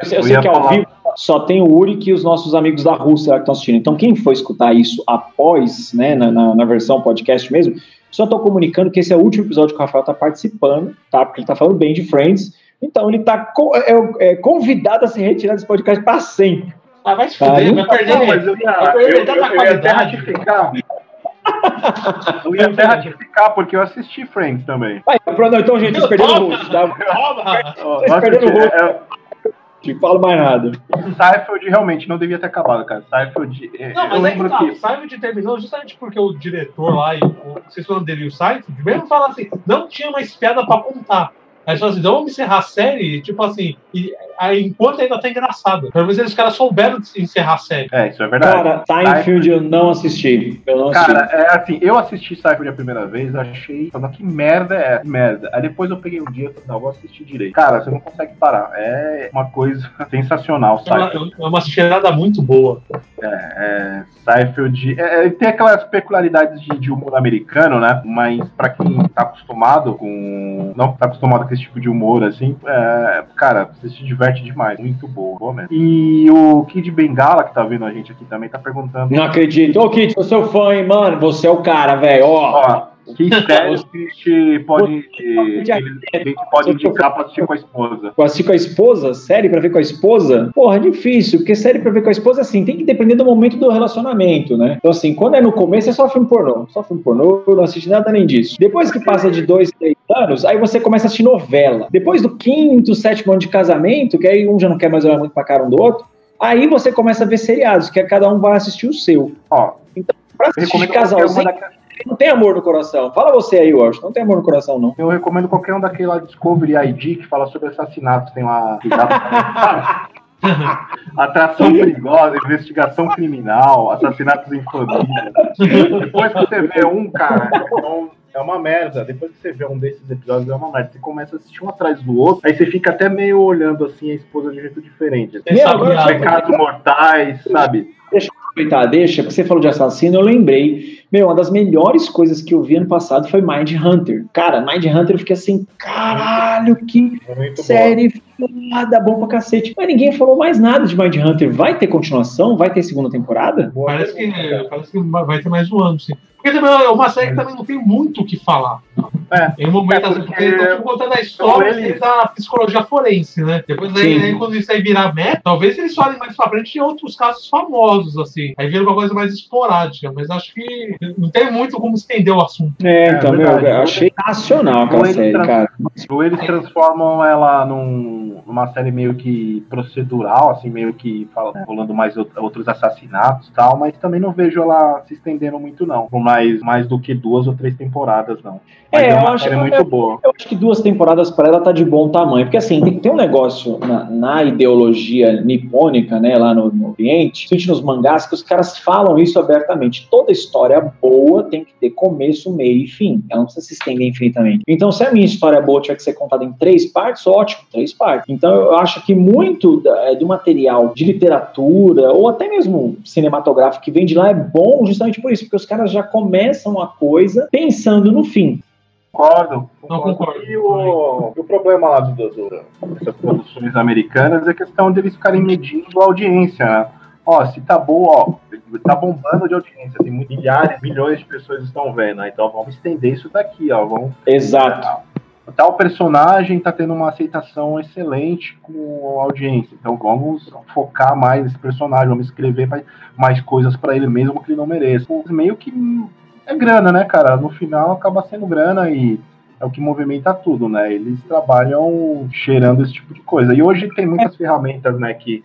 eu sei, eu sei que ao falar. vivo só tem o Uri e os nossos amigos da Rússia lá que estão assistindo. Então, quem for escutar isso após, né, na, na, na versão podcast mesmo, só tô comunicando que esse é o último episódio que o Rafael tá participando, tá? Porque ele tá falando bem de Friends. Então, ele tá co- é, é convidado a se retirar desse podcast para sempre. Ah, vai se Ah, fuder, vai perder. Não, mas eu ia, eu, ia até ratificar. Eu ia até ratificar, porque eu assisti Friends também. Vai, pronto, então, gente, vocês perderam o host, tá? Vocês perderam o assisti- é, Não falo mais nada. Seinfeld realmente não devia ter acabado, cara. Seinfeld, é, Não, eu mas aí lembro que tá, que. o Seinfeld terminou justamente porque o diretor lá, e o, vocês falam dele e o Seinfeld, mesmo fala assim, não tinha mais piada pra contar. Aí eles falam assim, então vamos encerrar a série, tipo assim, e, aí, enquanto ainda tá engraçado. Pelo menos eles caras souberam de encerrar a série. É, isso é verdade. Cara, Seinfeld eu não assisti. Eu não assisti. Cara, é assim, eu assisti Seinfeld a primeira vez, achei, falando que merda é essa? Que merda. Aí depois eu peguei um dia e falei, não, vou assistir direito. Cara, você não consegue parar. É uma coisa sensacional, É uma, Seinfeld. é uma cheirada muito boa. É, Seinfeld é, ele tem aquelas peculiaridades de, de humor americano, né? Mas pra quem tá acostumado com. Não tá acostumado com esse tipo de humor, assim, é, cara, você se diverte demais. Muito boa, boa mesmo. E o Kid Bengala, que tá vendo a gente aqui também, tá perguntando. Não acredito. Ô, Kit, sou seu fã, hein, mano. Você é o cara, velho. Ó, Ó, que séries que a gente pode, que a gente pode indicar pra assistir com a esposa? assistir com a esposa? Série pra ver com a esposa? Porra, é difícil, porque série pra ver com a esposa, assim, tem que depender do momento do relacionamento, né? Então, assim, quando é no começo, é só filme pornô. Só filme pornô, não assiste nada nem disso. Depois que passa de dois, três anos, aí você começa a assistir novela. Depois do quinto, sétimo ano de casamento, que aí um já não quer mais olhar muito pra cara um do outro, aí você começa a ver seriados, que cada um vai assistir o seu. Ó, Pra eu assistir uma casalzinho, daquelas. Não tem amor no coração. Fala você aí, Washington. Não tem amor no coração, não. Eu recomendo qualquer um daquele lá Discovery ID que fala sobre assassinatos. Tem lá. Atração perigosa, investigação criminal, assassinatos em família. Depois que você vê um, cara, então, é uma merda. Depois que você vê um desses episódios, é uma merda. Você começa a assistir um atrás do outro, aí você fica até meio olhando assim a esposa de um jeito diferente. Você Meu, sabe. Pecados mortais, sabe? aproveitar, deixa, porque você falou de assassino, eu lembrei. Meu, uma das melhores coisas que eu vi ano passado foi Mind Hunter. Cara, Mind Hunter eu fiquei assim, caralho, que Muito série foda, bom pra cacete. Mas ninguém falou mais nada de Mind Hunter. Vai ter continuação? Vai ter segunda temporada? Parece que, parece que vai ter mais um ano, sim. Porque também é uma série que também não tem muito o que falar. É. Em um momento, é porque, porque eles estão contando a história eles... da psicologia forense, né? Depois aí, aí, quando isso aí virar meta, talvez eles falem mais pra frente de outros casos famosos, assim. Aí vira uma coisa mais esporádica, mas acho que não tem muito como estender o assunto. É, então, é, meu, eu achei nacional aquela série, cara. Ou eles transformam ela num, numa série meio que procedural, assim, meio que fala, rolando mais outros assassinatos e tal, mas também não vejo ela se estendendo muito, não. Com mais, mais do que duas ou três temporadas, não. Mas é, é uma série muito boa. Eu acho que duas temporadas para ela tá de bom tamanho, porque assim, tem, tem um negócio na, na, ideologia nipônica, né, lá no, no Oriente, principalmente nos mangás, que os caras falam isso abertamente. Toda história boa tem que ter começo, meio e fim. Ela não precisa se estender infinitamente. Então, se a minha história boa tiver que ser contada em três partes, ótimo, três partes. Então, eu acho que muito é, do material de literatura, ou até mesmo cinematográfico que vem de lá, é bom justamente por isso, porque os caras já começam a coisa pensando no fim. Concordo. Não concordo. E o, o problema lá do, do, dessas produções americanas é a questão deles ficarem medindo a audiência, né? Ó, se tá bom, ó, tá bombando de audiência, tem milhares, milhões de pessoas estão vendo, né? então vamos estender isso daqui, ó, vamos... Exato. Tal personagem tá tendo uma aceitação excelente com a audiência, então vamos focar mais nesse personagem, vamos escrever mais coisas para ele mesmo que ele não mereça. Meio que é grana, né, cara? No final acaba sendo grana e é o que movimenta tudo, né? Eles trabalham cheirando esse tipo de coisa. E hoje tem muitas ferramentas, né, que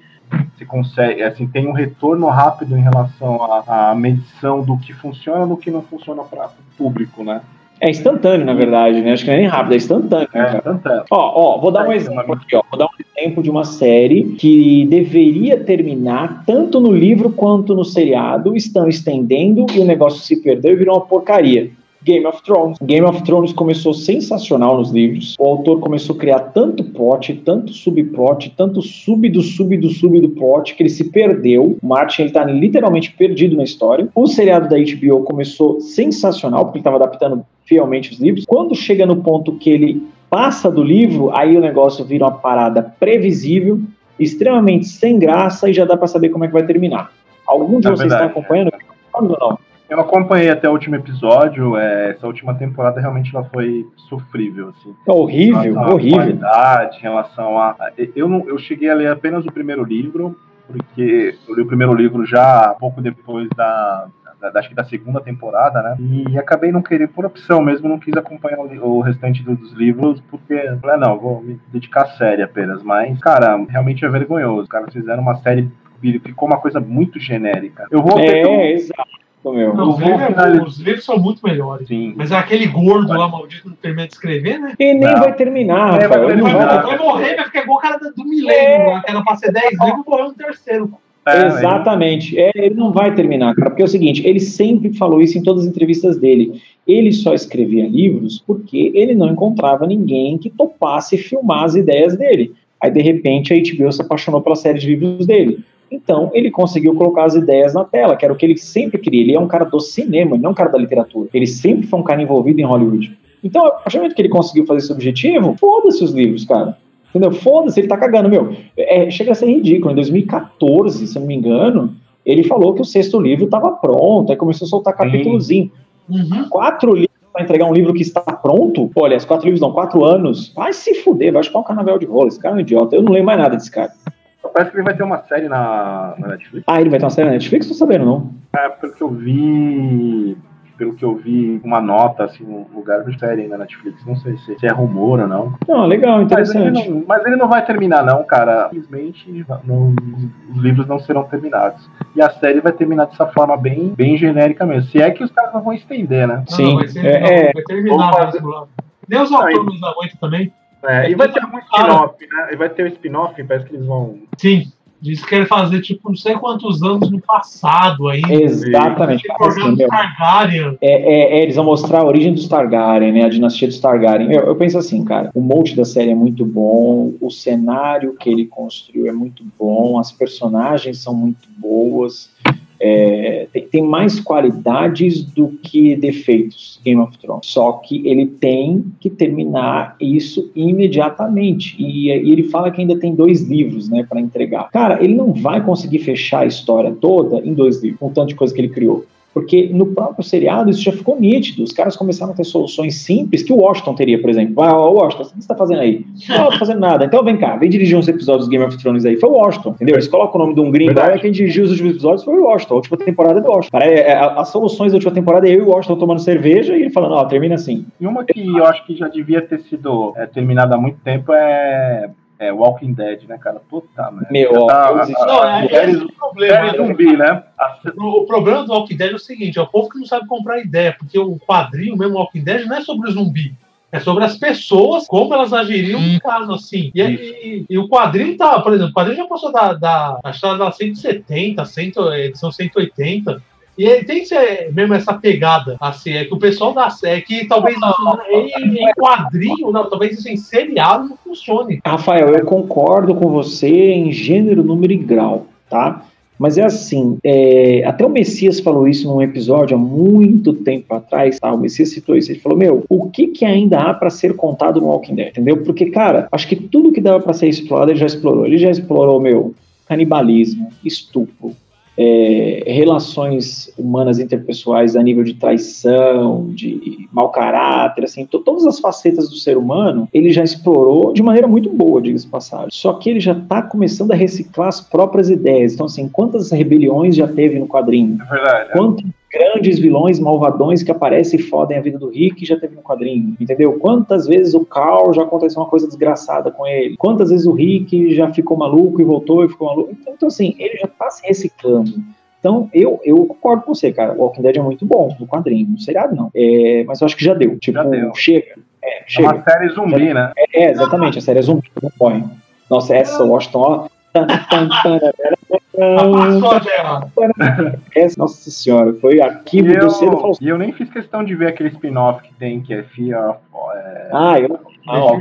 se consegue, assim, tem um retorno rápido em relação à, à medição do que funciona e do que não funciona para o público, né? É instantâneo, na verdade, né? Acho que não é nem rápido, é instantâneo. É, instantâneo. Ó, ó, vou dar um exemplo aqui, ó. Vou dar um exemplo de uma série que deveria terminar tanto no livro quanto no seriado, estão estendendo e o negócio se perdeu e virou uma porcaria. Game of Thrones. Game of Thrones começou sensacional nos livros. O autor começou a criar tanto plot, tanto subplot, tanto sub do sub do sub do plot que ele se perdeu. O Martin ele tá literalmente perdido na história. O seriado da HBO começou sensacional porque ele estava adaptando fielmente os livros. Quando chega no ponto que ele passa do livro, aí o negócio vira uma parada previsível, extremamente sem graça e já dá para saber como é que vai terminar. Algum de é vocês está acompanhando? Ou não? Eu acompanhei até o último episódio. É, essa última temporada realmente ela foi sofrível, assim. É horrível, horrível. Qualidade, em relação a, eu não, eu cheguei a ler apenas o primeiro livro, porque eu li o primeiro livro já pouco depois da, da, acho que da segunda temporada, né? E acabei não querendo, por opção mesmo, não quis acompanhar o, o restante dos livros, porque falei, ah, não, vou me dedicar à série apenas. Mas, cara, realmente é vergonhoso. Os caras fizeram uma série ficou uma coisa muito genérica. Eu vou é, um... exato. Meu. Não, os, livros, os, livros, são muito melhores. Sim. Mas é aquele gordo lá, maldito, não termina de escrever, né? E nem não. vai terminar, é, Vai, vai, vai, morrer, vai ficar igual o cara do milênio, é. que era pra ser 10 livros, morreu no terceiro. É, Exatamente. É, ele não vai terminar, cara. Porque é o seguinte, ele sempre falou isso em todas as entrevistas dele. Ele só escrevia livros porque ele não encontrava ninguém que topasse filmar as ideias dele. Aí, de repente, a HBO se apaixonou pela série de livros dele. Então, ele conseguiu colocar as ideias na tela, que era o que ele sempre queria. Ele é um cara do cinema, não é um cara da literatura. Ele sempre foi um cara envolvido em Hollywood. Então, a partir do momento que ele conseguiu fazer esse objetivo, foda-se os livros, cara. Entendeu? Foda-se, ele tá cagando, meu. É, chega a ser ridículo. Em 2014, se eu não me engano, ele falou que o sexto livro estava pronto, aí começou a soltar capítulozinho. Uhum. Quatro livros para entregar um livro que está pronto? Olha, os quatro livros não, quatro anos. Vai se fuder, vai chupar um carnaval de rola. Esse cara é um idiota. Eu não leio mais nada desse cara. Parece que ele vai ter uma série na, na Netflix. Ah, ele vai ter uma série na Netflix? Tô sabendo, não. É, pelo que eu vi. Pelo que eu vi, uma nota, assim, um lugar de série na Netflix. Não sei se, se é rumor ou não. Não, legal, interessante. Mas ele não, mas ele não vai terminar, não, cara. Infelizmente, não, os livros não serão terminados. E a série vai terminar dessa forma bem, bem genérica mesmo. Se é que os caras não vão estender, né? Sim, não, ser, é, não, é, vai terminar mesmo. Nem os autores não aguentam também. É, e vai ter um spin-off, né? E vai ter um spin-off, parece que eles vão. Sim. Diz que querem fazer, tipo, não sei quantos anos no passado aí. Exatamente. Assim, Targaryen. É, é, é, eles vão mostrar a origem dos Targaryen, né? A dinastia dos Targaryen. Eu, eu penso assim, cara, o monte da série é muito bom, o cenário que ele construiu é muito bom, as personagens são muito boas é, tem, tem, mais qualidades do que defeitos Game of Thrones. Só que ele tem que terminar isso imediatamente. E, e ele fala que ainda tem dois livros, né, para entregar. Cara, ele não vai conseguir fechar a história toda em dois livros, com tanto de coisa que ele criou. Porque no próprio seriado isso já ficou nítido. Os caras começaram a ter soluções simples que o Washington teria, por exemplo. Vai, ó, Washington, o que você está fazendo aí? Não, não tô fazendo nada. Então vem cá, vem dirigir uns episódios do Game of Thrones aí. Foi o Washington, entendeu? Eles colocam o nome de um gringo lá, quem dirigiu os últimos episódios foi o Washington. A última temporada é do Washington. É, as soluções da última temporada é eu e o Washington tomando cerveja e ele falando, ó, termina assim. E uma que eu acho que já devia ter sido é, terminada há muito tempo é é, Walking Dead, né, cara? Puta merda. Meu, tá, não, é, é o problema. zumbi, né? O, o, problema do Walking Dead é o seguinte: é o povo que não sabe comprar ideia, porque o quadrinho mesmo Walking Dead não é sobre o zumbi. É sobre as pessoas, como elas agiriam no caso, assim. E, e, e, o quadrinho tá, por exemplo, o quadrinho já passou da, da, acho que da 170, 100, edição 180. E ele tem mesmo essa pegada, assim, é que o pessoal da série, que talvez em, em quadrinho, não, talvez isso em seriado não funcione. Rafael, eu concordo com você em gênero, número e grau, tá? Mas é assim, é, até o Messias falou isso num episódio há muito tempo atrás, tá? O Messias citou isso, ele falou, meu, o que que ainda há para ser contado no Walking Dead, entendeu? Porque, cara, acho que tudo que dava para ser explorado ele já explorou. Ele já explorou, meu, canibalismo, estupro, é, relações humanas interpessoais a nível de traição, de mau caráter, assim, todas as facetas do ser humano, ele já explorou de maneira muito boa, diga-se passagem. Só que ele já está começando a reciclar as próprias ideias. Então, assim, quantas rebeliões já teve no quadrinho? É verdade. É. Grandes vilões malvadões que aparecem e fodem a vida do Rick já teve no quadrinho, entendeu? Quantas vezes o Carl já aconteceu uma coisa desgraçada com ele? Quantas vezes o Rick já ficou maluco e voltou e ficou maluco? Então, então assim, ele já tá se reciclando. Então, eu, eu concordo com você, cara. Walking Dead é muito bom no quadrinho, no seriado não. É, mas eu acho que já deu. Tipo, já deu. chega. É, chega. É uma série zumbi, já, né? É, é, exatamente, a série é zumbi, não põe. Nossa, essa Washington, ó. Essa, nossa senhora, foi arquivo do cedo E eu nem fiz questão de ver aquele spin-off que tem, que é Fear of. É... Ah, eu. Ah, ó,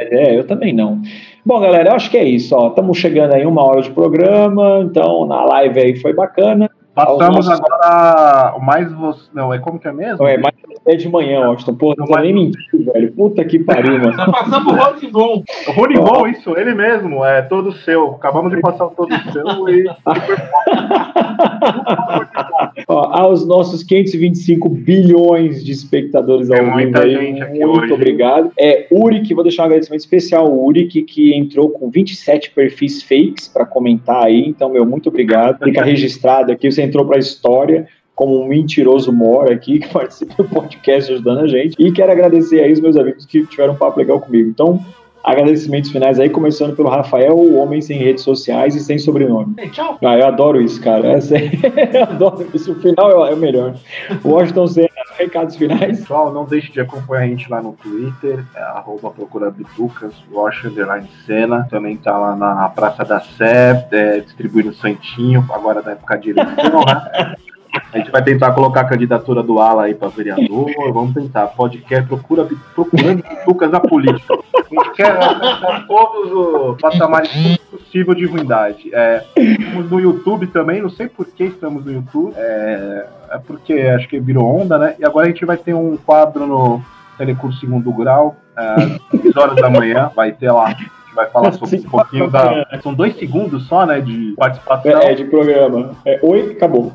é, eu também não. Bom, galera, eu acho que é isso. Estamos chegando aí uma hora de programa, então na live aí foi bacana. Passamos nossos... agora o mais você. Não, é como que é mesmo? É mais é de manhã, Austin. Pô, não vai nem mentir, velho. Puta que pariu, mano. Tá passando o Ronivon. O Ronivon, isso, ele mesmo. É todo seu. Acabamos de passar o todo seu e. Ó, aos nossos 525 bilhões de espectadores ao vivo aí, muito hoje. obrigado. É, Uric, vou deixar um agradecimento especial ao Uric, que entrou com 27 perfis fakes para comentar aí. Então, meu, muito obrigado. Fica registrado aqui, você entrou para a história como um mentiroso mora aqui, que participa do podcast ajudando a gente. E quero agradecer aí os meus amigos que tiveram um papo legal comigo. Então, agradecimentos finais aí, começando pelo Rafael, o homem sem redes sociais e sem sobrenome. Hey, tchau. Ah, eu adoro isso, cara. É eu adoro isso. O final é, o melhor. Washington Senna, recados finais. Pessoal, não deixe de acompanhar a gente lá no Twitter, é, arroba procura bitucas, Washington Senna. Também tá lá na Praça da Sé, é, distribuindo santinho, agora da época de eleição, né? A gente vai tentar colocar a candidatura do Ala aí para vereador. Vamos tentar. Podcast procura, procurando Lucas na política. A gente quer alcançar todos os patamares de ruindade. É, estamos no YouTube também. Não sei por que estamos no YouTube. É, é porque acho que virou onda, né? E agora a gente vai ter um quadro no Telecurso Segundo Grau, é, 6 horas da manhã. Vai ter lá vai falar sobre um pouquinho da. São dois segundos só, né? De participação. É, de programa. É, oi, acabou.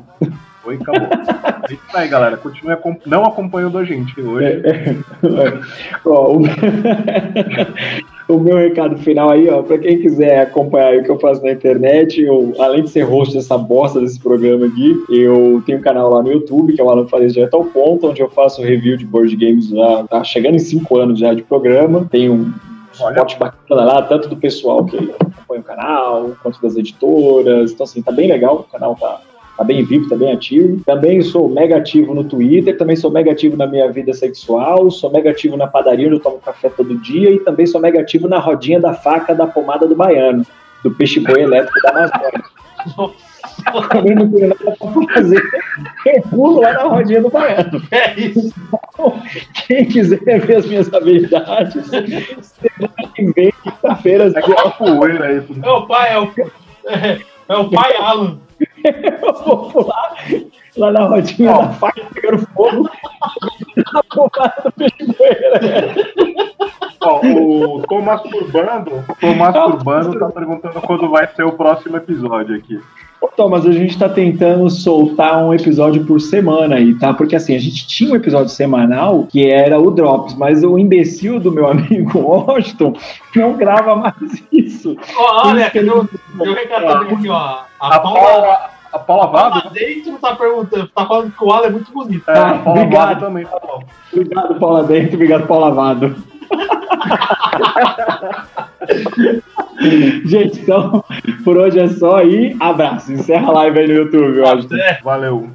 Oi, acabou. é isso aí, galera. Continue não acompanhando a gente hoje. É, é, ó, o... o... meu recado final aí, ó, para quem quiser acompanhar o que eu faço na internet, eu, além de ser host dessa bosta desse programa aqui, eu tenho um canal lá no YouTube, que é o Alan Farias Direto ao Ponto, onde eu faço review de board games lá, tá chegando em cinco anos já de programa. Tem um suporte bacana lá, tanto do pessoal que acompanha o canal, quanto das editoras. Então, assim, tá bem legal, o canal tá tá bem vivo, tá bem ativo. Também sou mega ativo no Twitter, também sou mega ativo na minha vida sexual, sou mega ativo na padaria onde eu tomo café todo dia e também sou mega ativo na rodinha da faca da pomada do baiano, do peixe boi elétrico da Amazônia. Também não tenho nada pra fazer. Eu pulo lá na rodinha do baiano. É isso. Quem quiser ver as minhas habilidades, semana que vem, quinta-feira. É capoeira isso. É o pai, é o, é, é o pai Alan eu vou pular lá na rodinha oh. da faca pegando fogo na porrada do peixe oh, o Thomas Turbando, Thomas Turbando tá perguntando quando vai ser o próximo episódio aqui. Thomas, a gente tá tentando soltar um episódio por semana aí, tá? Porque assim, a gente tinha um episódio semanal que era o Drops, mas o imbecil do meu amigo Washington não grava mais isso. Ó, olha, que eu, eu aqui, ó. A, A Paula, Paula, a Paula Vado. Paula dentro tá perguntando, tá falando que o Alan é muito bonito. É, Obrigado. Vado também falou. Obrigado, Paula Dentro, obrigado, Paula Lavado. gente, então, por hoje é só aí. Abraço. Encerra a live aí no YouTube, eu acho. Valeu.